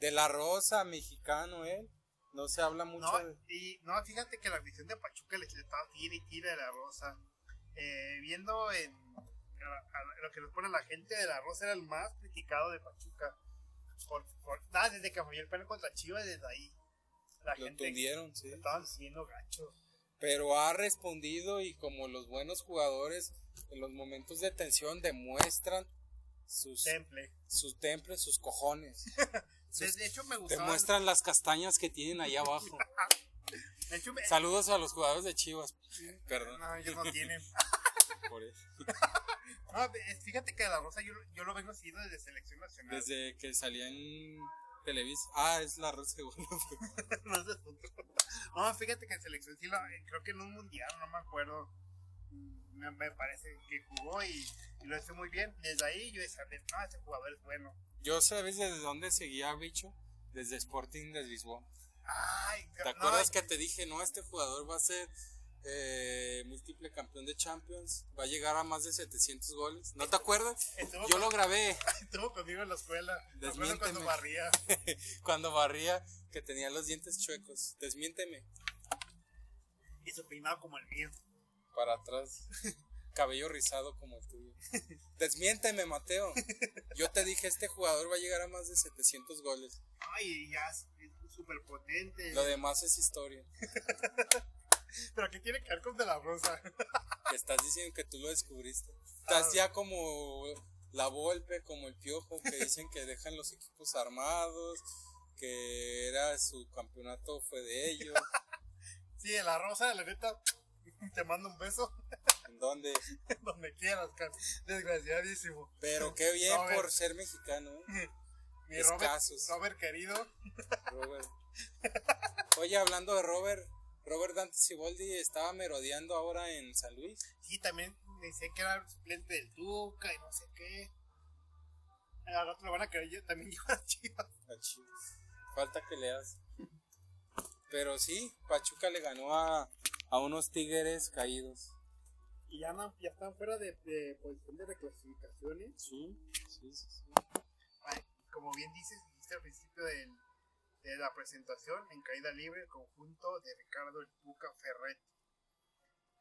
De la Rosa, mexicano, ¿eh? No se habla mucho No, de... y no, fíjate que la afición de Pachuca le, le estaba tira y tira de la Rosa. Eh, viendo en a- a- lo que nos pone la gente de la Rosa era el más criticado de Pachuca. Por, por, nada, desde que falló el penal contra Chivas, desde ahí. La Lo gente tundieron, sí. estaban siguiendo gacho. Pero ha respondido y como los buenos jugadores en los momentos de tensión demuestran sus, Temple. sus templos, sus cojones. De, de hecho, me gustaba. Demuestran las castañas que tienen ahí abajo. De hecho, me- Saludos a los jugadores de Chivas. Perdón. no, ellos no tienen. por eso. No, es- fíjate que la Rosa yo, yo lo vengo siguiendo desde Selección Nacional. Desde que salía en Televisa. Ah, es la Rosa de Guadalupe. no, sé, no, fíjate que en selección sí, lo- creo que en un mundial, no me acuerdo. Me, me parece que jugó y, y lo hizo muy bien. Desde ahí yo decía, no, este jugador es bueno. Yo sabes desde dónde seguía Bicho. Desde Sporting de Lisboa. Ay, ¿Te no, acuerdas que te dije, no, este jugador va a ser eh, múltiple campeón de Champions? Va a llegar a más de 700 goles. ¿No te acuerdas? Estuvo, Yo lo grabé estuvo conmigo en la escuela. Desmiénteme. cuando barría. cuando barría que tenía los dientes chuecos. Desmiénteme. Y su peinado como el mío. Para atrás. Cabello rizado como el tuyo. Desmiénteme, Mateo. Yo te dije, este jugador va a llegar a más de 700 goles. Ay, ya es es súper potente. Lo demás es historia. Pero que tiene que ver con de la Rosa. Estás diciendo que tú lo descubriste. Estás ya como la Volpe, como el Piojo, que dicen que dejan los equipos armados, que era su campeonato fue de ellos. sí, de la Rosa, la neta. Te mando un beso en donde donde quieras, Car- desgraciadísimo. Pero qué bien Robert. por ser mexicano, ¿eh? Mi Robert. Robert querido. Robert. Oye, hablando de Robert, Robert Dante Siboldi estaba merodeando ahora en San Luis. Sí, también decía que era suplente del Tuca y no sé qué. Al rato lo van a creer yo también lleva a Chivas. A Chivas. Falta que leas. Pero sí, Pachuca le ganó a, a unos tigres caídos. Y ya, no- ya están fuera de, de posición de reclasificaciones. Sí, sí, sí. sí. Ay, como bien dices, dijiste al principio del- de la presentación, en caída libre, el conjunto de Ricardo el Tuca Ferretti.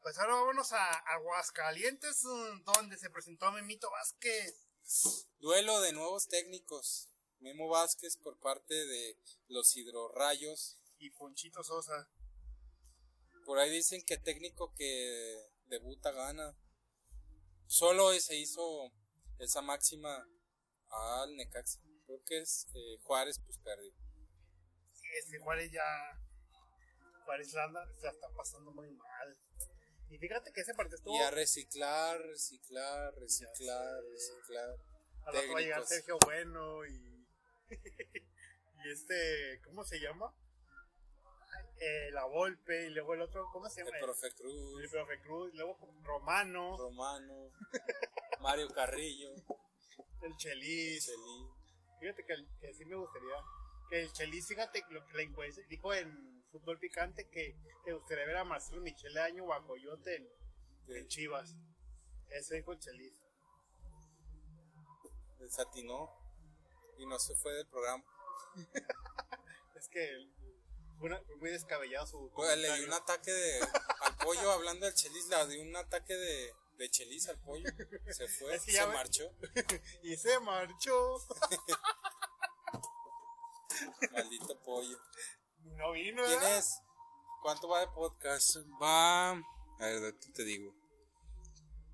Pues ahora vámonos a Aguascalientes, donde se presentó Memito Vázquez. Duelo de nuevos técnicos. Memo Vázquez por parte de los hidrorrayos. y Ponchito Sosa. Por ahí dicen que técnico que debuta gana. Solo se hizo esa máxima al Necaxa. Creo que es eh, Juárez, pues perdió. Este Juárez ya. Juárez la anda- se la está pasando muy mal. Y fíjate que ese partido estuvo. Y a reciclar, reciclar, reciclar, reciclar. Al rato va a llegar. Sergio Bueno y. y este. ¿Cómo se llama? eh, La Volpe, y luego el otro, ¿cómo se El llama? profe Cruz, El profe Cruz, luego Romano, Romano, Mario Carrillo, el Chelis. Chelín. Fíjate que, el- que sí me gustaría. Que el Chelis, fíjate lo que encuesta dijo en Fútbol Picante que te gustaría ver a Marcelo Michele Año o a Coyote en, en Chivas. Eso dijo el Chelis. desatinó y no se fue del programa. Es que fue, una- fue muy descabellado su. Oiga, le dio un ataque de al pollo, hablando del chelis, le dio un ataque de, de chelis al pollo. Se fue, Es que se marchó. Y se marchó. Maldito pollo. No vino, ¿Quién ¿verdad? es? ¿Cuánto va de podcast? Va. A ver, te digo.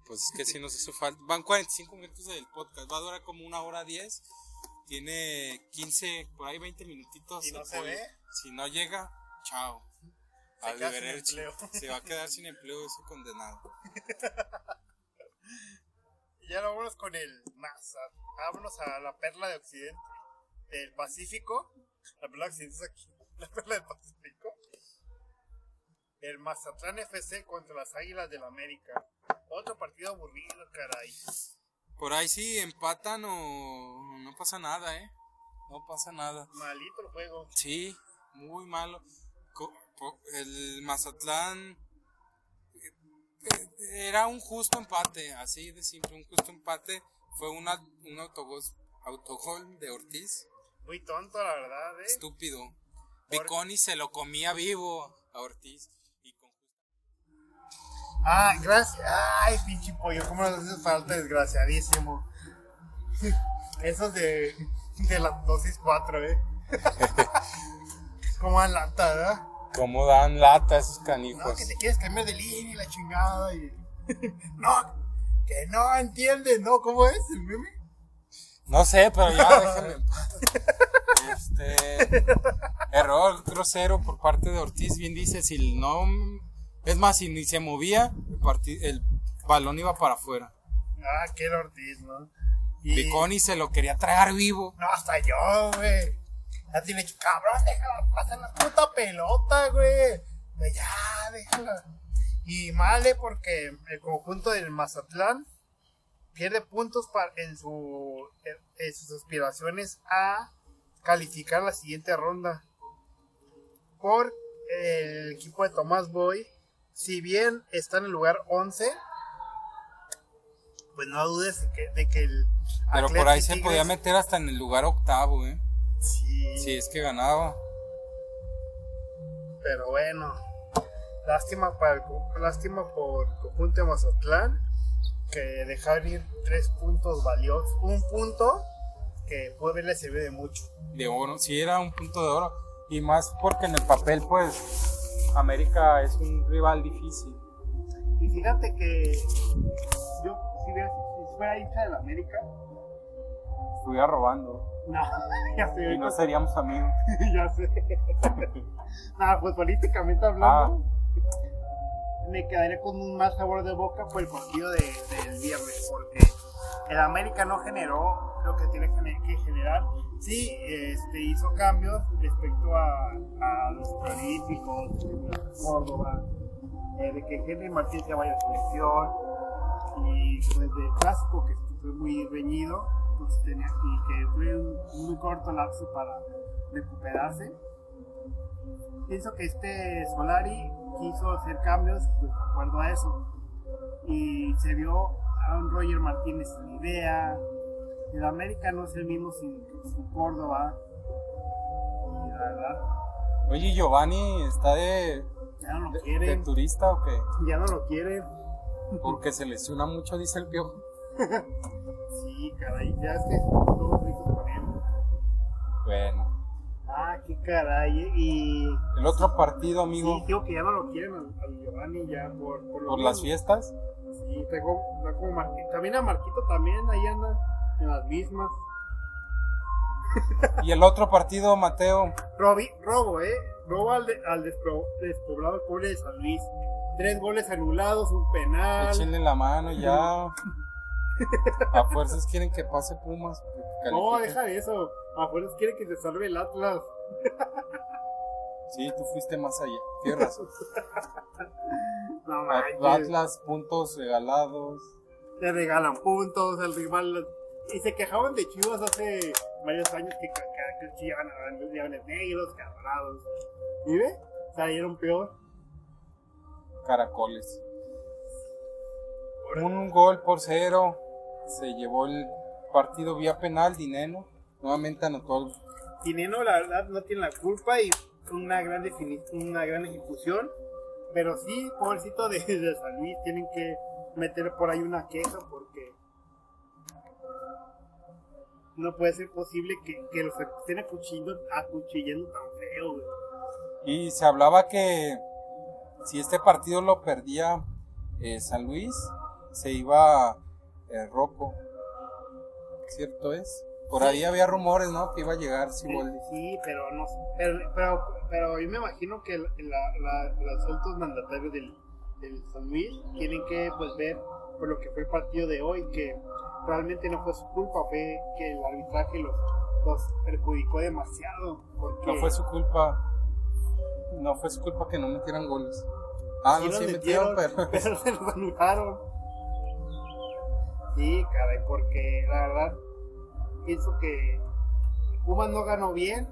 Pues es que si nos hace falta. Van 45 minutos del podcast. Va a durar como una hora 10. Tiene 15, por ahí 20 minutitos. ¿Y no se pollo. ve? Si no llega, chao. Se A queda sin empleo. Se va a quedar sin empleo ese condenado. Y ahora vámonos con el Mazat. Vámonos a la perla de Occidente. Del Pacífico. La perla es aquí. La perla del Pacífico. El Mazatlán FC contra las Águilas del América. Otro partido aburrido, caray. Por ahí sí empatan o no pasa nada, ¿eh? No pasa nada. Malito el juego. Sí, muy malo. El Mazatlán eh, era un justo empate, así de simple, un justo empate. Fue una, un autogol, autogol de Ortiz, Muy tonto, la verdad, eh. estúpido. Viconi se lo comía vivo a Ortiz. Y con Ah, gracias. Ay, pinche pollo, ¿cómo nos hace falta, desgraciadísimo? Esos de, de la dosis 4, eh. Como en lata, ¿verdad? ¿Cómo dan lata esos No, canijos? que te quieres cambiar de línea y la chingada. Y... no, que no entiendes, ¿no? ¿Cómo es el meme? No sé, pero ya déjenme en paz. Este. Error grosero por parte de Ortiz. Bien dice, si no. Es más, si ni se movía, el, balón iba para afuera. Ah, que el Ortiz, ¿no? Y... Piconi se lo quería tragar vivo. No, hasta yo, güey. Ya tiene que, cabrón, déjala pasar la puta pelota, güey. Pues ya, déjala. Y male porque el conjunto del Mazatlán pierde puntos para, en, su, en, en sus aspiraciones a calificar la siguiente ronda. Por el equipo de Tomás Boy, si bien está en el lugar 11, pues no dudes de que, de que el. Pero por ahí se podía meter hasta en el lugar octavo, ¿eh? Sí, Si es que ganaba. pero bueno. Lástima para el lástima por el conjunto de Mazatlán que dejaron ir tres puntos valiosos. Un punto que puede haberle servido de mucho. De oro. Sí, era un punto de oro. Y más porque en el papel, pues. América es un rival difícil. Y fíjate que yo, si, hubiera, si fuera hincha de la América, Estuviera robando. no, ya sé, Y no seríamos amigos. ya sé. Nada, pues políticamente hablando, me quedaría con más sabor de boca por el partido de, del viernes, porque el América no generó lo que tiene que generar. Sí, este, hizo cambios respecto a, a los prolíficos, de Córdoba, eh, de que Henry Martín se vaya a selección, y pues de clásico que fue muy reñido, pues tenía, y que fue un muy corto lapso para recuperarse. Pienso que este Solari quiso hacer cambios pues, de acuerdo a eso. Y se vio a un Roger Martínez sin idea. El América no es el mismo sin, sin Córdoba. Y la verdad, Oye, Giovanni está de, ya no lo de, de quieren. turista o qué? Ya no lo quieren. Porque se lesiona mucho, dice el piojo. Sí, caray, ya es que todos listos con él. Bueno. Ah, qué caray. Y El otro partido, amigo, sí, digo que ya no lo quieren al, Giovanni ya por, por, lo por las fiestas. Sí, tengo, está como Marquito. También a Marquito también, ahí anda en las mismas. Y el otro partido, Mateo. Robi, robo, ¿eh? Robo al, de- al despro- despoblado pobre de San Luis. Tres goles anulados, un penal. Échenle la mano ya. A fuerzas quieren que pase Pumas. No, deja de eso. A fuerzas quiere que se salve el Atlas. Sí, tú fuiste más allá. Tienes razón. No manches. Atlas, puntos regalados. Le regalan puntos al rival. Y se quejaban de Chivas hace varios años que, que, ganaban los leones negros, cabronados. ¿Y ve? Salieron peor. Caracoles. Un gol por cero. Se llevó el partido vía penal. Dineno nuevamente anotó Tineno, la verdad, no tiene la culpa y una gran, una gran ejecución. Pero sí, pobrecito de, de San Luis, tienen que meter por ahí una queja porque no puede ser posible que, que los estén acuchillando, acuchillando tan feo, güey. Y se hablaba que si este partido lo perdía eh, San Luis, se iba eh, Rocco. ¿Cierto es? Por ahí había rumores, ¿no? Que iba a llegar Siboldi. Sí, pero no pero, pero, pero yo me imagino que la, la- la- los altos mandatarios del, del San Luis tienen que pues ver por lo que fue el partido de hoy, que realmente no fue su culpa, fue que el arbitraje los, los perjudicó demasiado. Porque No fue su culpa. No fue su culpa que no metieran goles. Ah, sí no, sí metieron, pero. pero se los anularon. Sí, caray, porque la verdad pienso que Pumas no ganó bien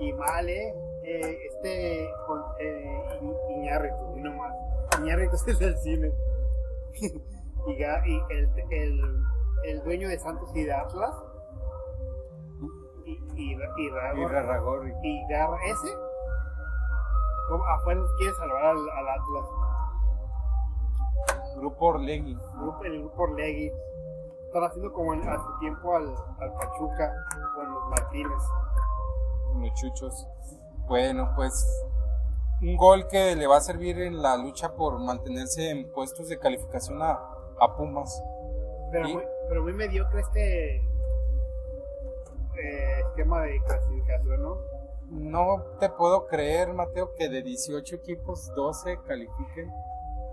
y mal, ¿eh? Eh, este con, eh, I- Iñárritu, y no más. Iñárritu es el cine. y y el, el, el dueño de Santos y de Atlas. Y, y, y, ese. Afuera quiere salvar al, al Atlas. Grupo Orlegui. grupo- el grupo Orlegui. Están haciendo como en- su tiempo al, al Pachuca con los Martínez. Los chuchos. Bueno, pues. Un gol que le va a servir en la lucha por mantenerse en puestos de calificación a, a Pumas. Pero, ¿Y? muy, pero muy mediocre este eh, esquema de clasificación, ¿no? No te puedo creer, Mateo, que de 18 equipos, 12 califiquen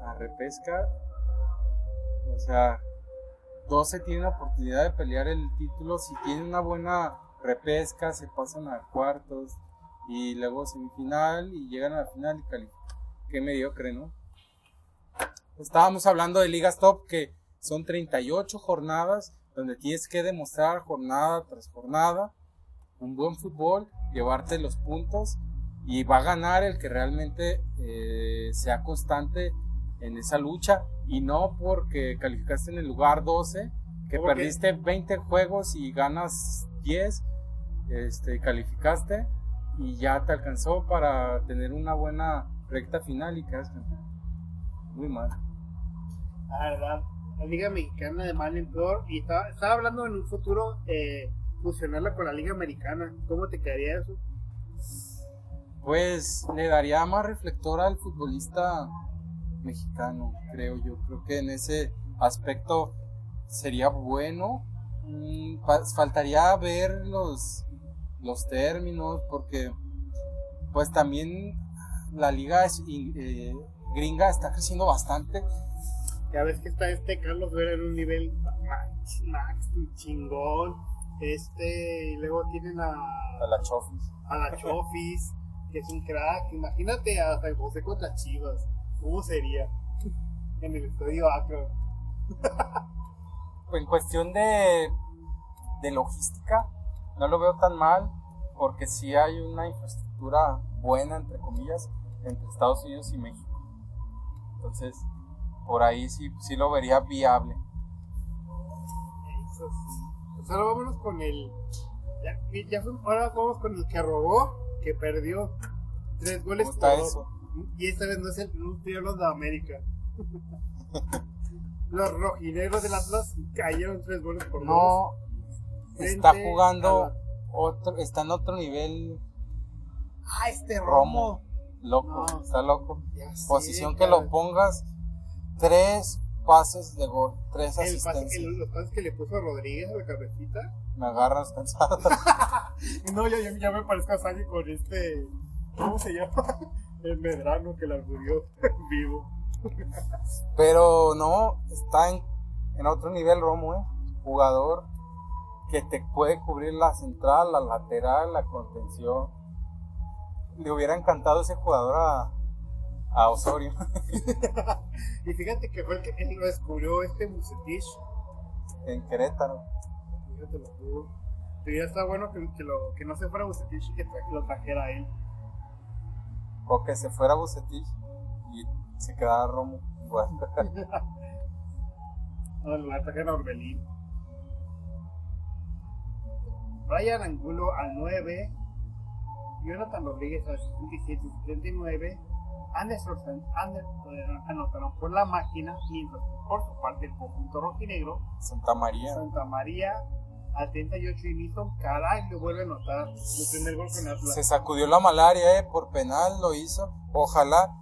a repesca. O sea, 12 tienen oportunidad de pelear el título. Si tienen una buena repesca, se pasan a cuartos y luego semifinal y llegan a la final y. Qué mediocre, ¿no? Estábamos hablando de ligas top que son 38 jornadas donde tienes que demostrar jornada tras jornada un buen fútbol, llevarte los puntos y va a ganar el que realmente eh, sea constante en esa lucha y no porque calificaste en el lugar 12, que perdiste 20 juegos y ganas 10, este, calificaste y ya te alcanzó para tener una buena recta final y quedas campeón. Muy mal. La verdad, la Liga Mexicana de mal en peor. Y estaba, estaba hablando en un futuro eh, fusionarla con la Liga Americana. ¿Cómo te quedaría eso? Pues le daría más reflector al futbolista mexicano, creo yo. Creo que en ese aspecto sería bueno. Mm, fa- faltaría ver los, los términos, porque pues también la liga es, eh, gringa está creciendo bastante. Ya ves que está este Carlos Vera en un nivel max, max chingón. Este, y luego tienen a, A la Chofis. a la Chofis, que es un crack. Imagínate a San José contra Chivas. ¿Cómo sería? En el estadio Akron. en cuestión de, de logística, no lo veo tan mal, porque sí hay una infraestructura buena, entre comillas, entre Estados Unidos y México. Entonces, por ahí sí, sí lo vería viable. Eso sí. Pues ahora vámonos con el. Ya, ya ahora vamos con el que robó, que perdió tres goles ¿Cómo está por eso? Y esta vez no es el hablando de América. Los rojinegros del Atlas cayeron tres goles por dos. No, está jugando otro, está en otro nivel Ah, este Romo, Romo. loco, No. está loco. Sé, Posición que lo pongas, tres pases de gol, tres El pase, asistencias. el- los pases que le puso a Rodríguez a la cabecita. Me agarras cansado. No, ya, ya, ya me parezco a Sani con este. ¿Cómo se llama? El Medrano que la murió vivo. Pero no, está en, en otro nivel Romo, ¿eh? Jugador que te puede cubrir la central, la lateral, la contención. le hubiera encantado ese jugador a, a Osorio. y fíjate que fue el que él lo descubrió este Bucetich. En Querétaro. Fíjate lo tuvo. Pero ya está bueno que, que, lo, que no se fuera Bucetich y que lo trajera a él. O que se fuera Bucetich y se quedara Romo. Bueno, No, en lugar trajeron a Orbelín. Brian Angulo al 9. Jonathan Rodríguez al 77 y 79. Anderson anotaron por la máquina, mientras por su parte el conjunto rojinegro Santa María. Santa María al 38 y Newton, caray, lo vuelve a anotar su primer gol con Atlas. Se sacudió la malaria, eh, por penal lo hizo. Ojalá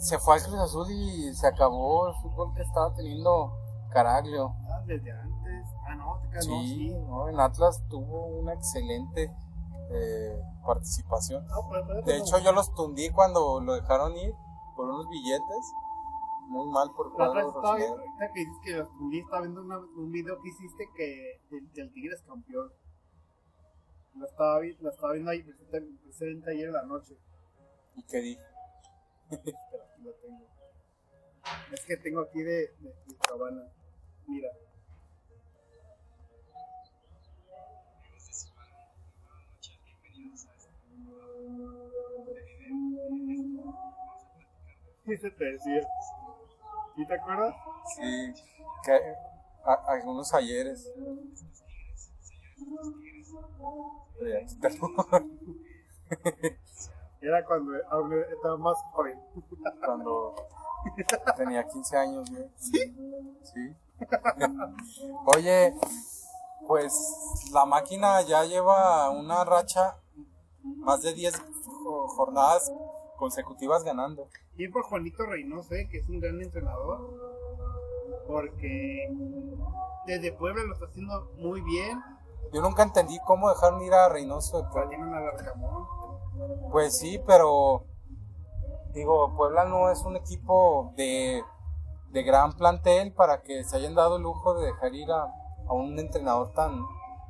se fue al Cruz Azul y se acabó el fútbol que estaba teniendo Caraglio. Ah, desde antes. Ah, no, te quedas, no, Sí, sí. no, en Atlas tuvo una excelente eh, participación. No, pero- pero- De hecho, yo los tundí cuando lo dejaron ir por unos billetes. Muy mal por La otra cuadro vez estaba viendo, rojinegro. ahorita que dices que los estaba viendo una- un video que hiciste que del, del Tigres campeón. Lo estaba, lo estaba viendo ahí presente ayer en la noche. ¿Y qué dije? Pero aquí lo tengo. Es que tengo aquí de, de, de Cabana. Mira. ¿Qué se te decía? ¿Sí te acuerdas? Sí, que a- algunos ayeres. Era cuando estaba más joven. cuando tenía 15 años, güey. ¿Sí? Sí. Oye, pues la máquina ya lleva una racha más de 10 jo- jornadas consecutivas ganando. Y por Juanito Reynoso, eh, que es un gran entrenador. Porque desde Puebla lo está haciendo muy bien. Yo nunca entendí cómo dejaron ir a Reynoso de Pero Puebla. tienen a Larcamón. Pues sí, pero digo, Puebla no es un equipo de, de gran plantel para que se hayan dado el lujo de dejar ir a, a un entrenador tan,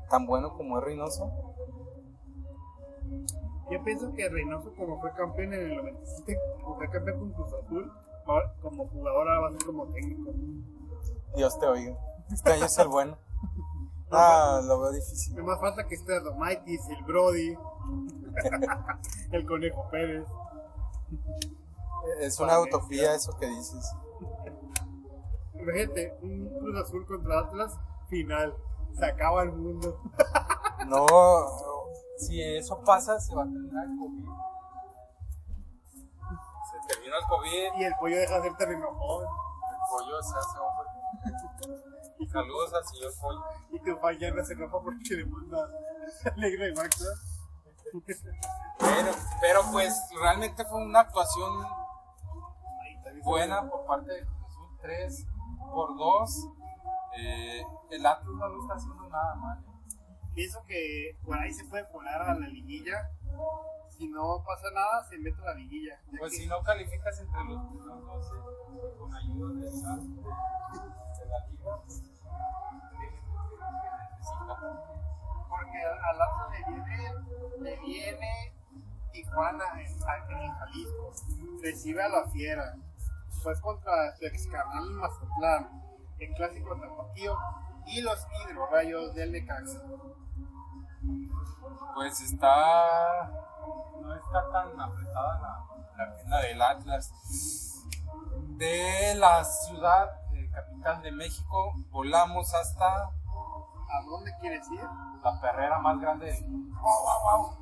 tan bueno como es Reynoso. Yo pienso que Reynoso, como fue campeón en el 97, como fue campeón con Cruz Azul, como jugador ahora va a ser como técnico. Dios te oiga. Este es el bueno. Ah, lo veo difícil. Me más falta que esté Domaitis, el Brody, el Conejo Pérez. Es una utopía eso que dices. Imagínate, un Cruz Azul contra Atlas, final. Se acaba el mundo. No, si eso pasa, se va a terminar el COVID. Se termina el COVID, Y el pollo deja de ser enojón. el pollo se hace hombre. Saludos al señor pollo. Y tu falla no se enoja porque le manda alegre de Max. ¿no? Pero, pero pues realmente fue una actuación buena por parte de Cruz Azul, 3 por 2. Eh, el Atlas no lo está haciendo nada mal. Pienso que por ahí se puede colar a la liguilla. Si no pasa nada, se mete a la liguilla. Pues que- si no calificas entre los primeros 12 con ayuda de la, de la liga, pues, necesita. Porque al lado le viene, le viene Tijuana en, en Jalisco. Recibe a la fiera. Después contra su ex carnal Mazatlán. El clásico tapatío. Y los hidrorrayos del Necaxa. Pues está. No está tan apretada la, la agenda del Atlas. De la ciudad eh, capital de México, volamos hasta ¿A dónde quieres ir? la perrera más grande del mundo. ¡Wow, wow, wow!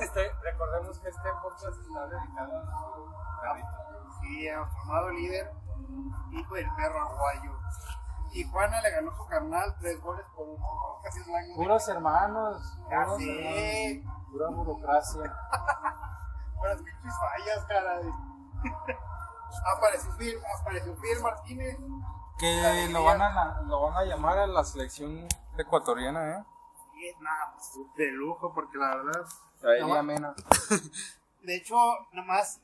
Este, recordemos que este podcast está dedicado a nuestro perrito. Sí, a amado líder, hijo del perro aguayo. Tijuana le ganó su carnal tres goles por uno. Casi es la Puros hermanos, puros hermanos, pura burocracia. Buenas pinches fallas, caray. apareció Phil, apareció Phil Martínez. Que lo van, a, lo van a llamar a la selección ecuatoriana, ¿eh? Es nada, pues, de lujo, porque la verdad. A Elia Mena. De hecho, nomás.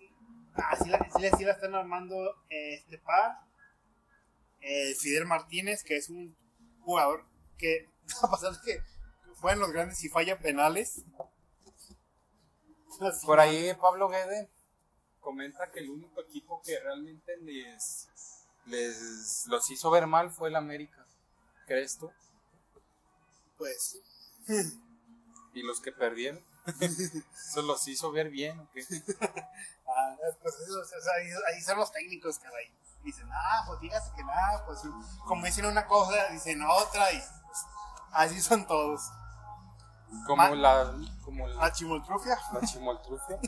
Así la, sí, la- sí la están armando eh, este par. Eh, Fidel Martínez, que es un jugador que. A pesar de que juegan los grandes y falla penales. Así. Por ahí Pablo Guede comenta que el único equipo que realmente les, les los hizo ver mal fue el América. ¿Crees tú? Pues, Y los que perdieron. ¿Eso los hizo ver bien o qué? ah, pues eso, o sea, ahí, ahí son los técnicos, caray. Dicen, ah, pues dígase que nada, pues como dicen una cosa, dicen otra, y así son todos. Como Ma- la, como la, La chimoltrufia. la chimoltrufia.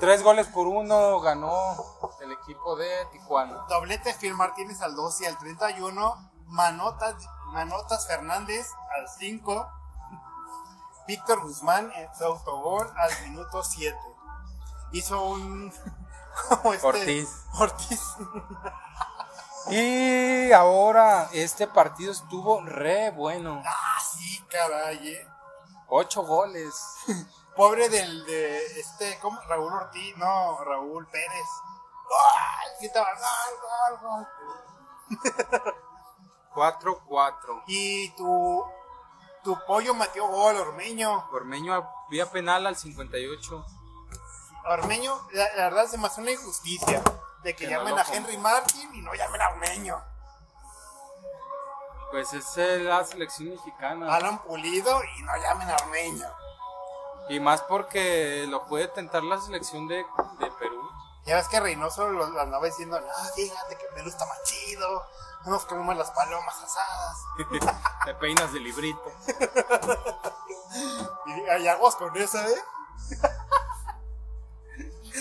Tres goles por uno ganó el equipo de Tijuana. Doblete Phil Martínez al 2 y al 31. Manotas, Manotas Fernández al 5. Víctor Guzmán en su autogol al minuto 7. Hizo un. este- Ortiz. Ortiz. Y ahora este partido estuvo re bueno. Ah, sí, caray, eh. Ocho goles. Pobre del de este, ¿cómo? Raúl Ortiz, no, Raúl Pérez. ¡Gol! Gol, gol, gol. 4-4. Y tu, tu pollo metió gol, Ormeño. Ormeño vía penal al 58. Ormeño, la, la verdad se me hace una injusticia de que, llamen a. Henry Martin y no llamen a Ormeño. Pues es eh, la selección mexicana. Alan Pulido y no llamen a Ormeño. Y más porque lo puede tentar la selección de, de Perú. Ya ves que Reynoso lo, lo andaba diciendo, no, fíjate que Perú está más chido, no nos comemos las palomas asadas. Te peinas de librito. Y hay aguas con eso, ¿eh?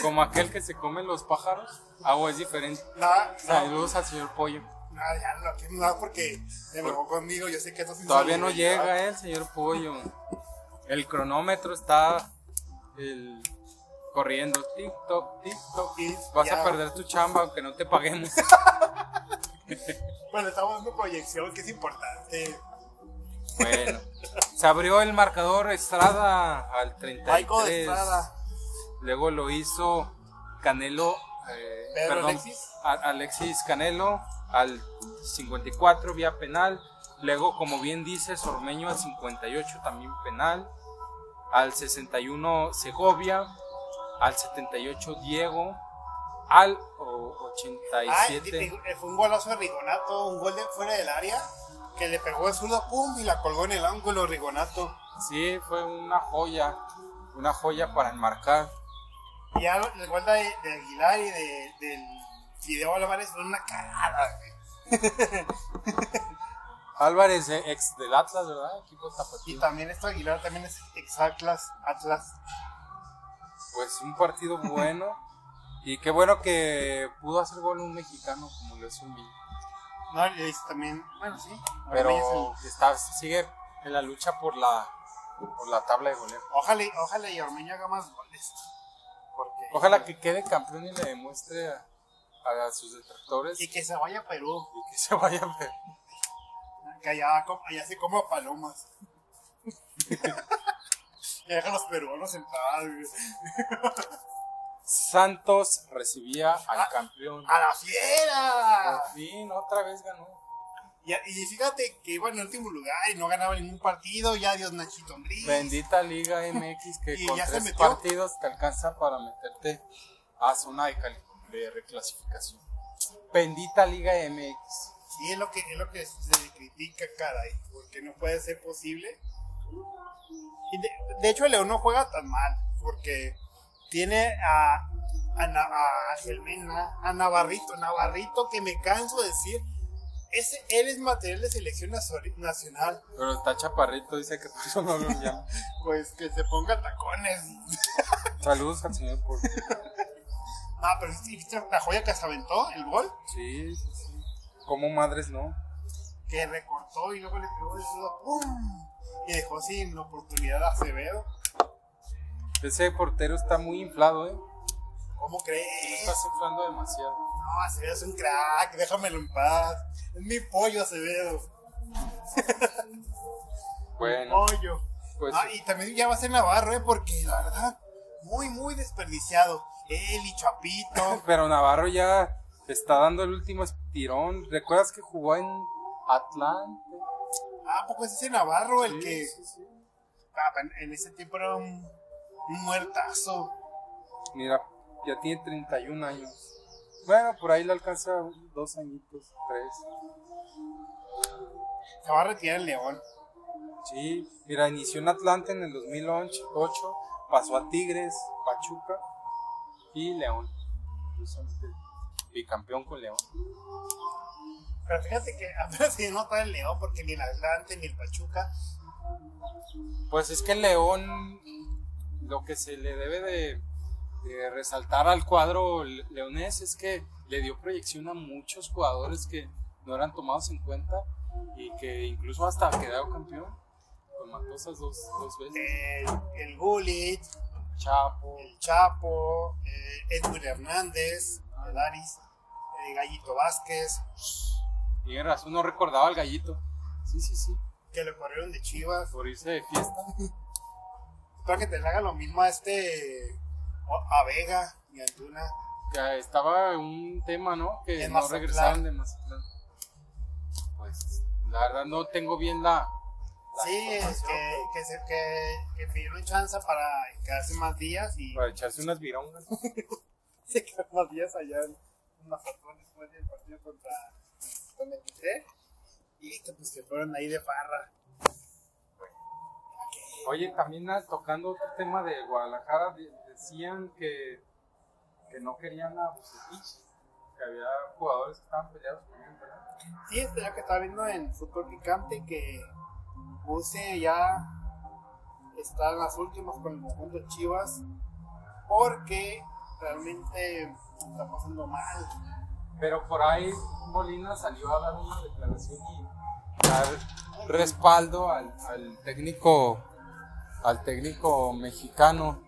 Como aquel que se come los pájaros. Agua es diferente. No, Saludos al señor Pollo. no, ya no, que no, porque se enojó conmigo, yo sé que esto es Todavía no llega eh, el señor Pollo. El cronómetro está el- corriendo. TikTok, TikTok. Y Vas ya. a perder tu chamba aunque no te paguemos. Bueno, estamos dando proyección, que es importante. Bueno, se abrió el marcador Estrada al 33. Michael Estrada. Luego lo hizo Canelo. eh, Pedro perdón, Alexis. a- Alexis Canelo al 54 vía penal. Luego, como bien dice, Sormeño al 58 también penal. Al 61 Segovia. Al 78 Diego. Al o- Ah, 87. y- y fue un golazo de Rigonato, un gol de fuera del área, que le pegó el zurdo, pum, y la colgó en el ángulo Rigonato. Sí, fue una joya. Una joya para enmarcar. Y ya el gol de, de Aguilar y de, del Fideo Álvarez fue una cagada, güey. Álvarez, eh, ex del Atlas, ¿verdad? Equipo Y tapatío. también esto Aguilar también es ex Atlas, Atlas. Pues un partido bueno. y qué bueno que pudo hacer gol un mexicano como lo es un. No, y es también, bueno, sí. Pero está, sigue en la lucha por la, por la tabla de goleo. ojalá, y- ojalá y Ormeño haga más goles. Ojalá que quede campeón y le demuestre a, a sus detractores Y que se vaya a Perú, y que se vaya a ver. que allá, allá se coma palomas. que dejan los peruanos en paz. Santos recibía al Ah. campeón. ¡A la fiera! Por fin, otra vez ganó. Y, y fíjate que iba en el último lugar y no ganaba ningún partido. Ya Dios Nachito Ambriz. Bendita Liga MX que con ya tres partidos te alcanza para meterte a zona de, reclasificación. Bendita Liga MX. Sí, es lo que, es lo que se critica, caray. Porque no puede ser posible. Y de, de hecho, el León no juega tan mal. Porque tiene a, a, a Ángel Mena, a Navarrito. Navarrito, que me canso de decir. Ese, él es material de selección nacional. Pero está chaparrito, dice que por eso no lo llama. Pues que se ponga tacones. Saludos al señor por. Ah, pero ¿viste la joya que se aventó? El gol. Sí, sí, sí. Como madres no. que recortó y luego le pegó el dedo, ¡pum! Y dejó sin la oportunidad a Acevedo. Ese portero está muy inflado, ¿eh? ¿Cómo crees? Estás inflando demasiado. No, Acevedo es un crack, déjamelo en paz. Es mi pollo, Acevedo. Bueno, Pollo. pues Ah, y también ya va a ser Navarro, ¿eh? Porque la verdad, muy, muy desperdiciado. Él y Chapito. pero Navarro ya está dando el último estirón. ¿Recuerdas que jugó en Atlante? Ah, poco es ese Navarro el Sí, que sí, sí. ah, en ese tiempo era un, un muertazo. Mira, ya tiene 31 años. Bueno, por ahí le alcanza dos añitos, tres. Se va a retirar el León. Sí, mira, inició en Atlanta en el 2008, pasó a Tigres, Pachuca y León. Bicampeón con León. Pero fíjate que apenas se nota el León porque ni el Atlante ni el Pachuca. Pues es que el León, lo que se le debe de, de resaltar al cuadro le- leonés es que le dio proyección a muchos jugadores que no eran tomados en cuenta y que incluso hasta quedaron campeón con Matosas dos, dos veces. El, el Gullit, Chapo, el Chapo, Edwin Hernández, el Aris, el Gallito Vázquez, tiene razón, no recordaba al gallito. Sí, sí, sí, que le corrieron de Chivas. por irse de fiesta. Para que te le haga lo mismo a este. A Vega y a Antuna. Que estaba un tema, ¿no? Que En no Mazatlán. regresaron de Mazatlán. Pues la verdad no tengo bien la. la Sí, que, que, se, que, que pidieron chance para quedarse más días y Para echarse unas virongas. se quedaron más días allá en Mazatlán después del partido contra, contra el Inter. Y que pues se fueron ahí de farra. Oye, también ah, tocando otro tema de Guadalajara, de- decían que, que no querían a Bucetich, que había jugadores que estaban peleados con él, ¿verdad? Sí, es lo que estaba viendo en Fútbol Picante que Buse ya está en las últimas con el conjunto Chivas porque realmente está pasando mal. Pero por ahí Molina salió a dar una declaración y dar respaldo al, al técnico al técnico mexicano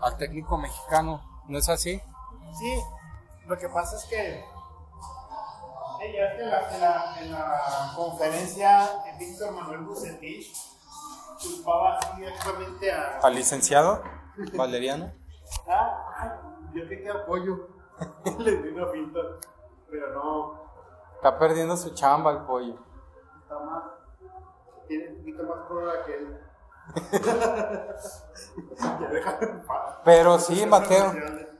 al técnico mexicano ¿no es así? Sí, lo que pasa es que que en la, en la- en la conferencia eh, Víctor Manuel Bucetich culpaba directamente a... al licenciado Valeriano Ah, yo que apoyo. Le di una pinta, pero no, está perdiendo su chamba el pollo está más. Tiene un poquito más prueba que él. pero sí Mateo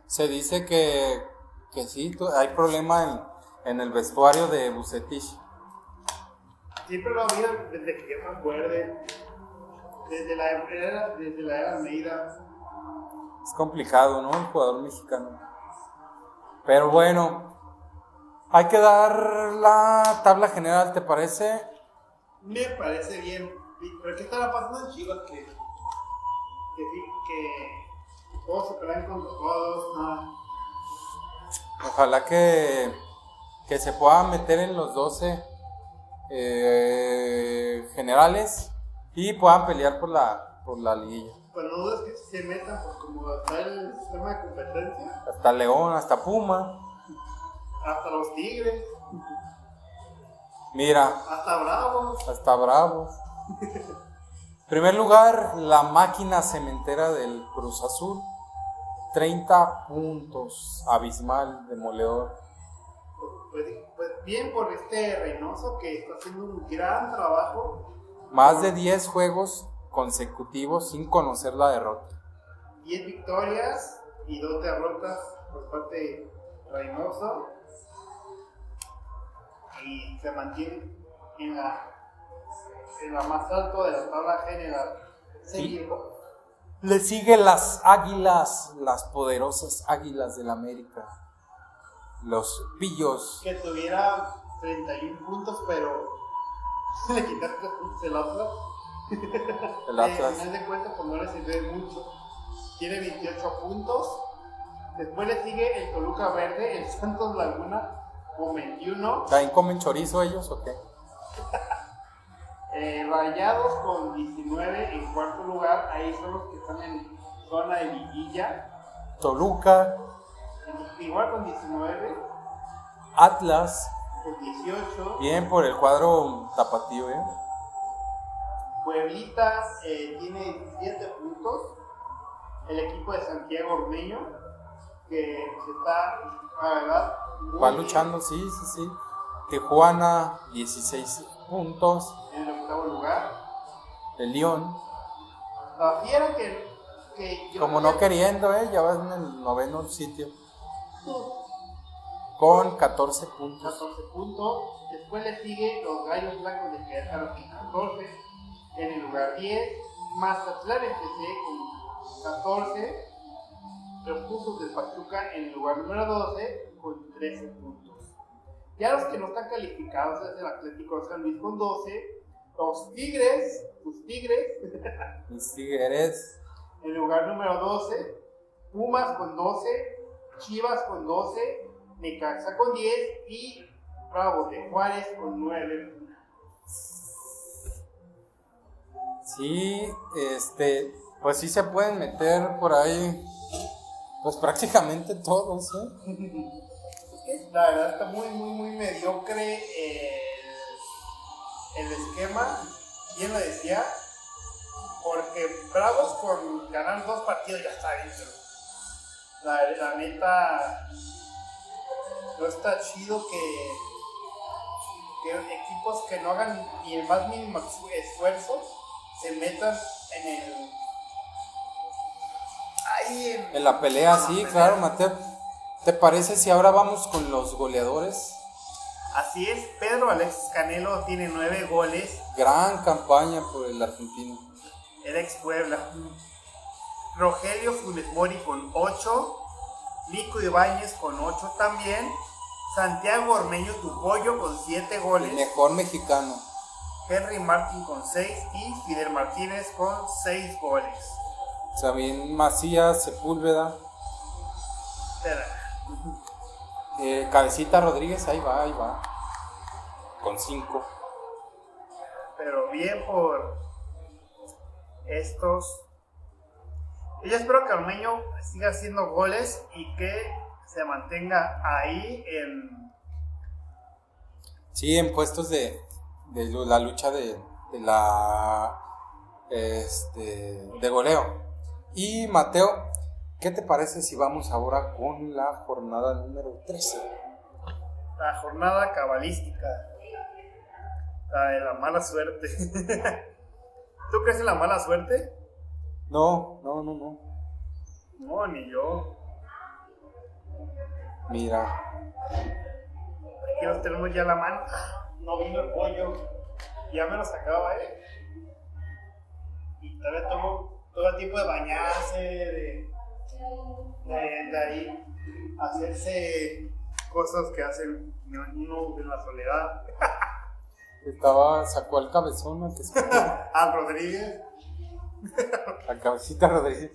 se dice que, que sí hay problema en, en el vestuario de Bucetich Siempre lo había desde que yo me acuerde. Desde la era, desde la era Almeida. Es complicado, ¿no? El jugador mexicano. Pero bueno, hay que dar la tabla general, ¿te parece? Me parece bien. ¿Pero qué estará pasando en Chivas? Que, que, que todos se pelean contra todos. Nada. Ojalá que, que se pueda meter en los 12 eh, generales y puedan pelear por la, por la liguilla. Pues no dudes que se metan, pues como está el sistema de competencia, Hasta León, hasta Puma. hasta los Tigres, Mira, hasta Bravos. hasta Bravos. Primer lugar, la máquina cementera del Cruz Azul. 30 puntos. Abismal, demoledor. Pues, pues bien por este Reynoso que está haciendo un gran trabajo. Más de 10 juegos consecutivos sin conocer la derrota. 10 victorias y 2 derrotas por parte de Reynoso. Y se mantiene en la, en la más alto de la tabla general. Seguido. Le sigue las águilas, las poderosas águilas del América. Los pillos. que tuviera 31 puntos, pero le quitaste puntos el Atlas. El Atlas. al final de cuentas, pues no le sirve mucho. Tiene 28 puntos. Después le sigue el Toluca Verde, el Santos Laguna con 21. ¿También comen chorizo ellos o qué? eh, Rayados con 19 en cuarto lugar. Ahí son los que están en zona de liguilla. Toluca, Igual con 19, Atlas. con 18. Bien por el cuadro tapatío, ¿eh? Pueblita eh, tiene 17 puntos. El equipo de Santiago Ormeño, que se está, la verdad, Va luchando, sí, sí, sí. Tijuana, 16 puntos. en el octavo lugar. El León, La fiera que, que yo Como no queriendo, ¿eh? Ya vas en el noveno sitio. Con 14 puntos. 14 puntos. Después le sigue los Gallos Blancos de Querétaro con 14. En el lugar 10, Mazatlán FC con 14. Los puntos del Pachuca en el lugar número 12 con 13 puntos. Ya los que no están calificados es el Atlético de San Luis con 12. Los Tigres, tus Tigres, Mis tigres. en el lugar número 12. Pumas con 12. Chivas con 12. Necaxa con 10. Y Bravos de Juárez con 9. Sí, este, pues sí se pueden meter por ahí, pues prácticamente todos, ¿eh? La verdad está muy, muy, muy mediocre el, el esquema. ¿Quién lo decía? Porque Bravos con ganar dos partidos ya está dentro. La, la neta no está chido que, que equipos que no hagan ni el más mínimo esfuerzo se metan en el... Ahí en, En la pelea, en la sí, pelea. claro, Mateo. ¿Te parece si ahora vamos con los goleadores? Así es, Pedro Alexis Canelo tiene nueve goles, Gran campaña por el argentino. el ex Puebla. Rogelio Funes Mori con 8, Nico Ibáñez con 8 también, Santiago Ormeño Tupollo con 7 El goles, mejor mexicano. Henry Martin con 6 y Fidel Martínez con 6 goles. También Macías, Sepúlveda, Espera, eh, Cabecita Rodríguez, ahí va, ahí va. Con 5. Pero bien por estos. Y yo espero que Ormeño siga haciendo goles y que se mantenga ahí en Sí, en puestos de, de la lucha de, de la este, de goleo. Y Mateo, ¿qué te parece si vamos ahora con la jornada número 13? la jornada cabalística. La de la mala suerte. ¿Tú crees en la mala suerte? No, no, no, no. No, ni yo. Mira, Aquí nos tenemos ya la mano. No vino el pollo. Ya me lo sacaba, eh. Y todavía tomo todo el tiempo de bañarse, de, de, de ahí hacerse cosas que hacen uno en la soledad. estaba, sacó al cabezón, al que Ah, Rodríguez. al cabecita Rodríguez.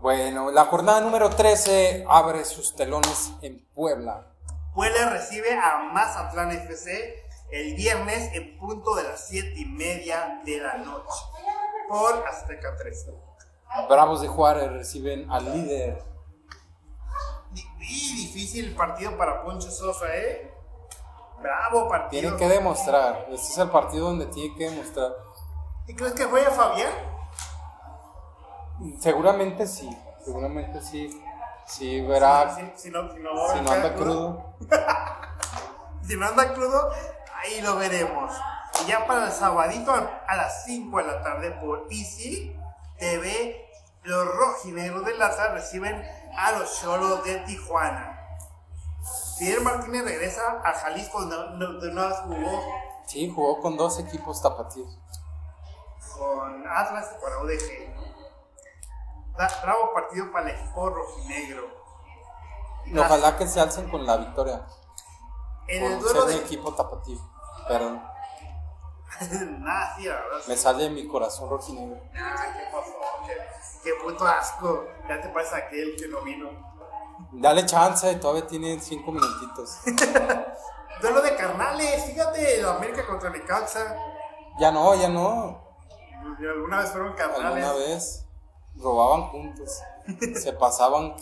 Bueno, la jornada número 13 abre sus telones en Puebla. Puebla recibe a Mazatlán FC el viernes en punto de las 7 y media de la noche por Azteca 3. Bravos de Juárez reciben al líder. Y difícil el partido para Poncho Sosa, ¿eh? Bravo partido. Tienen que demostrar. Este es el partido donde tiene que demostrar. ¿Y crees que juega Fabián? Seguramente sí. Seguramente sí. Sí, verá. Si, si no, si no, Si no anda crudo. Si no anda crudo, ahí lo veremos. Y ya para el sabadito a las 5 de la tarde por Easy TV, los rojinegros de Laza reciben a los cholos de Tijuana. Fidel Martínez regresa a Jalisco donde no jugó Sí, jugó con dos equipos tapatíos. con Atlas y con UDG. Bravo partido para el equipo rojinegro. Ojalá que se alcen con la victoria. En el duelo ser de. de equipo tapatío. Perdón. Nada, sí, la verdad. Me sale mi corazón rojinegro. Ah, ¿Qué pasó? ¿Qué, qué puto asco. Ya te parece aquel que no vino. Dale chance, todavía tiene cinco minutitos. Duelo de carnales, fíjate, el América contra Necaxa. Ya no, ya no. Alguna vez fueron carnales. Alguna vez robaban juntos. Se pasaban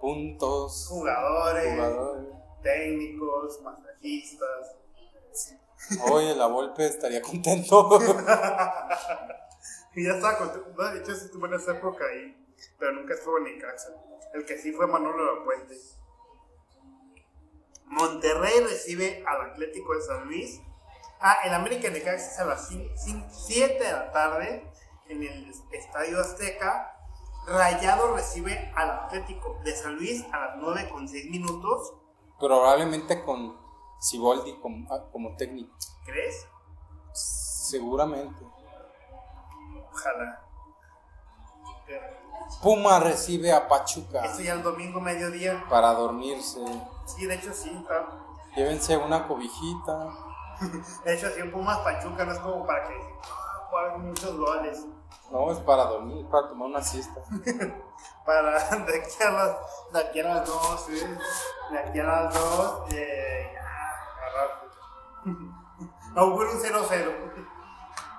puntos. Jugadores, Jugadores. técnicos, masajistas. Oye, la Volpe estaría contento. Y ya estaba contento. De hecho, sí tuvo en esa época ahí. Pero nunca estuvo en Necaxa. El que sí fue Manolo La Puente. Monterrey recibe al Atlético de San Luis. Ah, el América de Necaxa es a las 7 de la tarde. en el Estadio Azteca. Rayado recibe al Atlético de San Luis a las 9 con 6 minutos. Probablemente con Siboldi como, ah, como técnico. ¿Crees? Seguramente. Ojalá. Puma recibe a Pachuca Eso ya el domingo mediodía. para dormirse. Sí, de hecho sí. está- Llévense una cobijita. De hecho sí, Pumas Pachuca no es como para que jueguen muchos goles. No, es para dormir, para tomar una siesta. Para de aquí a las, de aquí a las 2, ¿sí? De aquí a las 2, eh. Auguro un 0-0.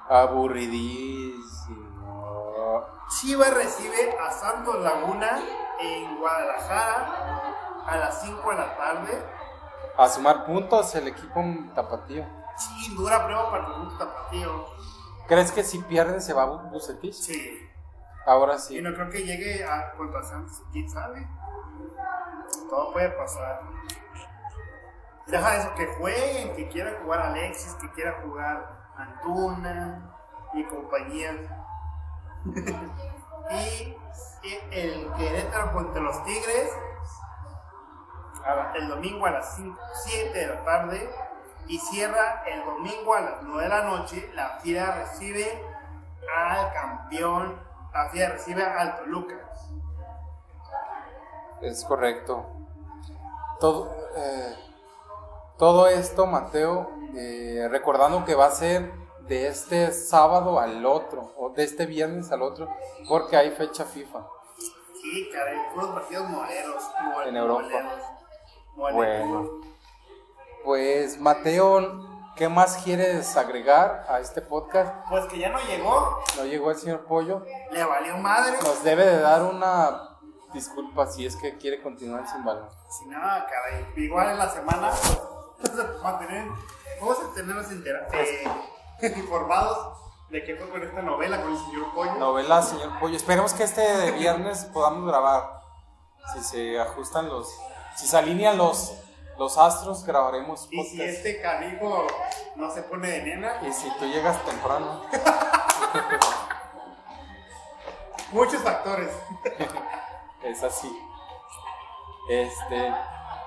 Aburridísimo. Chivas recibe a Santos Laguna en Guadalajara a las 5 de la tarde. A sumar puntos el equipo tapatío. Sí, dura prueba para el conjunto tapatío. ¿Crees que si pierde se va Bu- Bucetich? Sí. Ahora Y sí. no creo que llegue a contra Santos, quién sabe. Todo puede pasar. Deja eso, que jueguen, que quiera jugar Alexis, que quiera jugar Antuna y compañía. y, y el Querétaro contra los Tigres la- el domingo a las 5, 7 de la tarde y cierra el domingo a las 9 de la noche. La Fiera recibe al campeón, la Fiera recibe al Toluca. Es correcto. Todo, eh, todo esto, Mateo, eh, recordando que va a ser de este sábado al otro, o de este viernes al otro, porque hay fecha FIFA. Sí, caray, puros partidos moleros. mole- En Europa. moleros. Moleros. Bueno, pues Mateo, ¿qué más quieres agregar a este podcast? Pues que ya no llegó, No llegó el señor Pollo. le valió madre. Nos debe de dar una disculpa si es que quiere continuar sin balón. Si no, caray, igual en la semana, pues, mantener, vamos a tenernos eh, informados de qué fue con esta novela con el señor Pollo. Novela, señor Pollo. Esperemos que este viernes podamos grabar. Si se ajustan los. Si se alinean los, los astros, grabaremos Y si este canijo no se pone de nena, Y si tú llegas temprano. muchos factores. Es así. Este.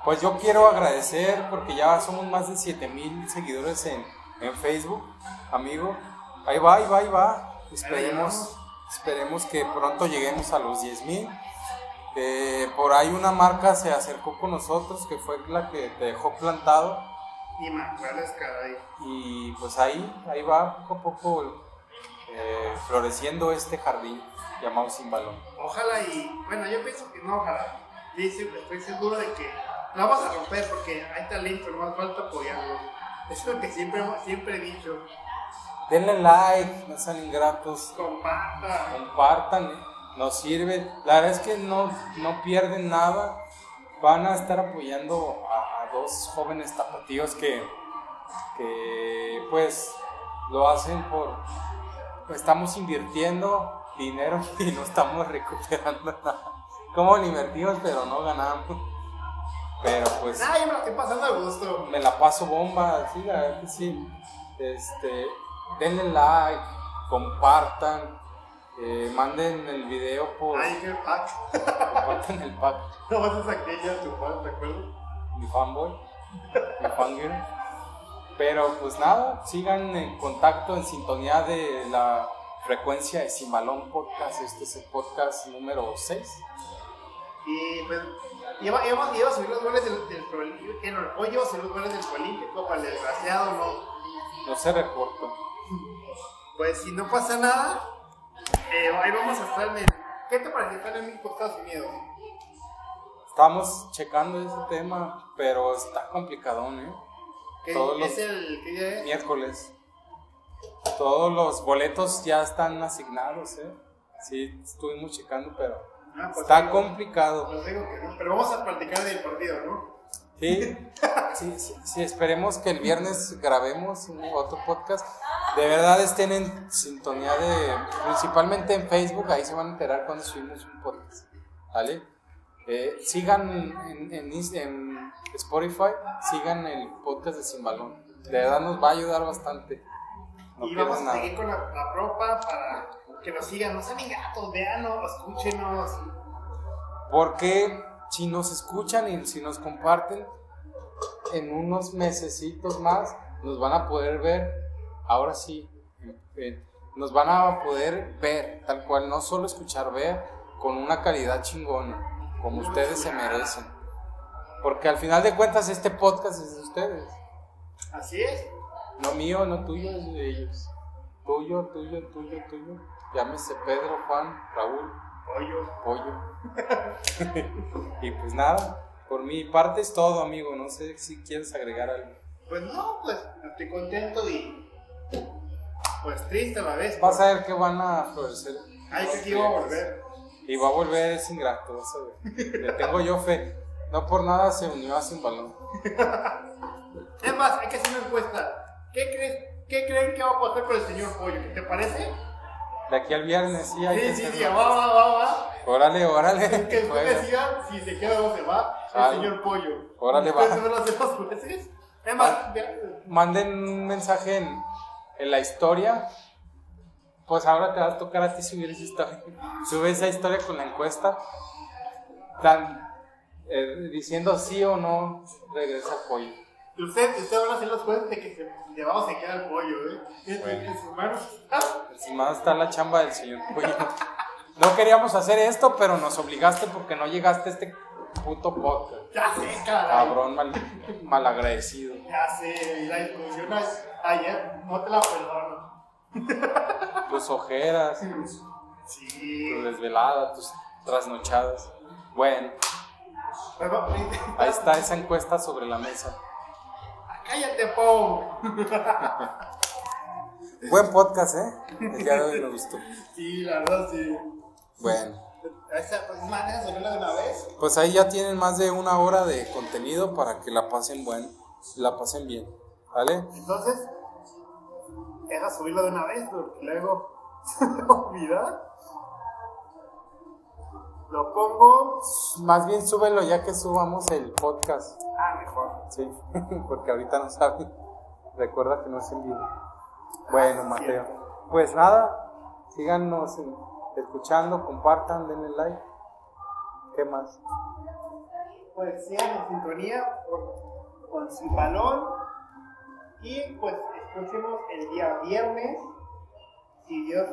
Pues yo quiero agradecer porque ya somos más de 7000 seguidores en, en Facebook, amigo. Ahí va, ahí va, ahí va. Esperemos, esperemos que pronto lleguemos a los 10000. Eh, por ahí una marca se acercó con nosotros que fue la que te dejó plantado Y me acuerdas, caray. y pues ahí, ahí va poco a poco eh, floreciendo este jardín llamado Sin Balón. Ojalá y, bueno, yo pienso que no, ojalá. Sí, sí, estoy seguro de que la vamos a romper porque hay talento, no más falta apoyarlo. Es lo que siempre, siempre he dicho. Denle like, no sean ingratos. Comparta. compartan, ¿eh? nos sirve. La verdad es que no, no pierden nada. Van a estar apoyando a, a dos jóvenes tapatíos que, que pues lo hacen por... Estamos invirtiendo dinero y no estamos recuperando nada. Como invertimos pero no ganamos. Pero pues Nah, yo me la estoy pasando a gusto. me la paso bomba, sí, la verdad que sí. Este, denle like, compartan, eh, manden el video por, Ay, qué pack. compartan el pack, No vas a sacar ya tu fan, ¿te acuerdas? mi fanboy, mi fangirl. Pero pues nada, sigan en contacto, en sintonía de la frecuencia de Simalón Podcast. Este es el podcast número 6. Y pues, iba, iba, iba a subir los goles del, del Prolímpico. no, Hoy iba a subir los goles del Prolímpico, para el desgraciado, no. No se reporta. Pues si no pasa nada, eh, ahí vamos a estar en el. ¿Qué te parece estar en México, Estados Unidos? Estamos checando ese tema, pero está complicadón, ¿eh? ¿Qué Todos los- es el. ¿Qué día es? miércoles. Todos los boletos ya están asignados, ¿eh? Sí, estuvimos checando, pero Ah, pues está complicado. Pues digo que no, pero vamos a platicar del partido, ¿no? Sí, sí, sí, sí, esperemos que el viernes grabemos un- otro podcast. De verdad estén en sintonía de, principalmente en Facebook, ahí se van a enterar cuando subimos un podcast. ¿Vale? Eh, sigan en, en Inst- en Spotify, sigan el podcast de Sin Balón. De verdad nos va a ayudar bastante. No y vamos a nada. seguir con la, la ropa para que nos sigan, no sean gatos, veanos, escúchenos. Porque si nos escuchan y si nos comparten, en unos mesecitos más nos van a poder ver, ahora sí, eh, nos van a poder ver, tal cual, no solo escuchar, ver, con una calidad chingona, como ustedes se merecen. Porque al final de cuentas este podcast es de ustedes. Así es. No mío, no tuyo, es de ellos. Tuyo, tuyo, tuyo, tuyo. Llámese Pedro, Juan, Raúl, Pollo. Pollo. y pues nada, por mi parte es todo, amigo. No sé si quieres agregar algo. Pues no, pues estoy contento y pues triste a la vez. Vas a ver que van a florecer. Ay, que iba a volver. Y va a volver es ingrato, vas a ver. Le tengo yo fe. No por nada se unió a sin balón. Es más, hay que hacer una encuesta. ¿Qué, crees, ¿Qué creen que va a pasar con el señor Pollo? ¿Qué te parece? De aquí al viernes, sí, hay Sí, que sí, sí, va, va, va, va. Órale, órale. Que después Bueno. decidan si se queda o se va el señor Pollo. Órale, va. jueces. Es más, vea- Manden un mensaje en, en la historia. Pues ahora te va a tocar a ti subir esa historia. Sube esa historia con la encuesta. Tan, eh, diciendo sí o no regresa el pollo. Usted, usted van a hacer los jueces de que se, le vamos a quedar el pollo, ¿eh? En, Bueno. en sus manos. Ah, Encima está la chamba del señor pollo. No queríamos hacer esto, pero nos obligaste porque no llegaste a este puto podcast. ya sé, caray. Cabrón mal, malagradecido. Ya sé, y la discusión a- ayer no te la perdono. Tus ojeras, Sí. tu desvelada, tus trasnochadas. Bueno, ahí está esa encuesta sobre la mesa. Cállate, Pau. Buen podcast, ¿eh? El día de hoy me gustó. Sí, la verdad, sí. Bueno, pues, pues ahí ya tienen más de una hora de contenido para que la pasen bueno, la pasen bien, ¿vale? Entonces, deja subirlo de una vez, porque luego se me olvida. Lo pongo. Más bien súbelo ya que subamos el podcast, Ah, mejor. sí, porque ahorita no saben. Recuerda que no es en vivo. Bueno, Mateo. Pues nada, síganos en- escuchando, compartan, denle like. ¿Qué más? Pues sigan en sintonía con, Sin Balón. Y pues escuchemos el día viernes. Si Dios,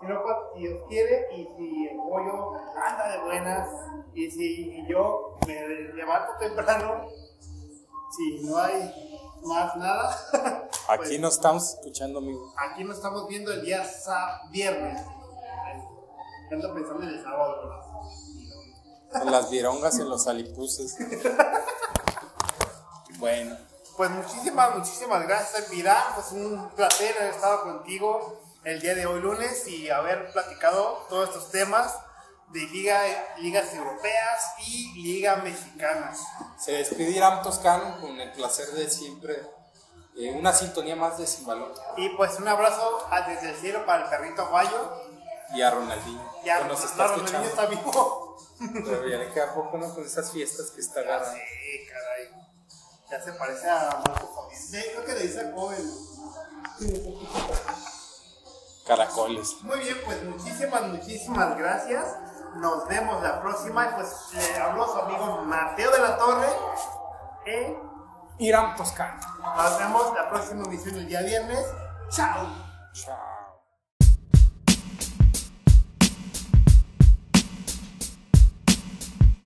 si, no, pues, si Dios quiere. Y si el pollo anda de buenas. Y si yo me levanto temprano. Si no hay más nada. Aquí pues, nos estamos escuchando, amigo. Aquí nos estamos viendo el día viernes. Ando pensando en el sábado. ¿verdad? En las virongas, en los alipuses. Bueno, Pues muchísimas, muchísimas gracias, Virán. Pues un placer haber estado contigo el día de hoy lunes y haber platicado todos estos temas de liga, ligas europeas y liga mexicana. se despide Toscano con el placer de siempre. eh, una sintonía más de Sin Balón. Y pues un abrazo a- desde el cielo para el perrito aguayo. Y a Ronaldinho, Ya, que nos está escuchando. está vivo. Pero ya le queda poco ¿no? con esas fiestas que está agarrando. Sí, caray. Ya se parece a Marco Fabián. Sí, creo que le dice joven. Caracoles. Muy bien, pues muchísimas, muchísimas gracias. Nos vemos la próxima. Y pues le habló su amigo Mateo de la Torre. Eh, Irán Toscano. nos vemos la próxima emisión el día viernes. Chao. Chao.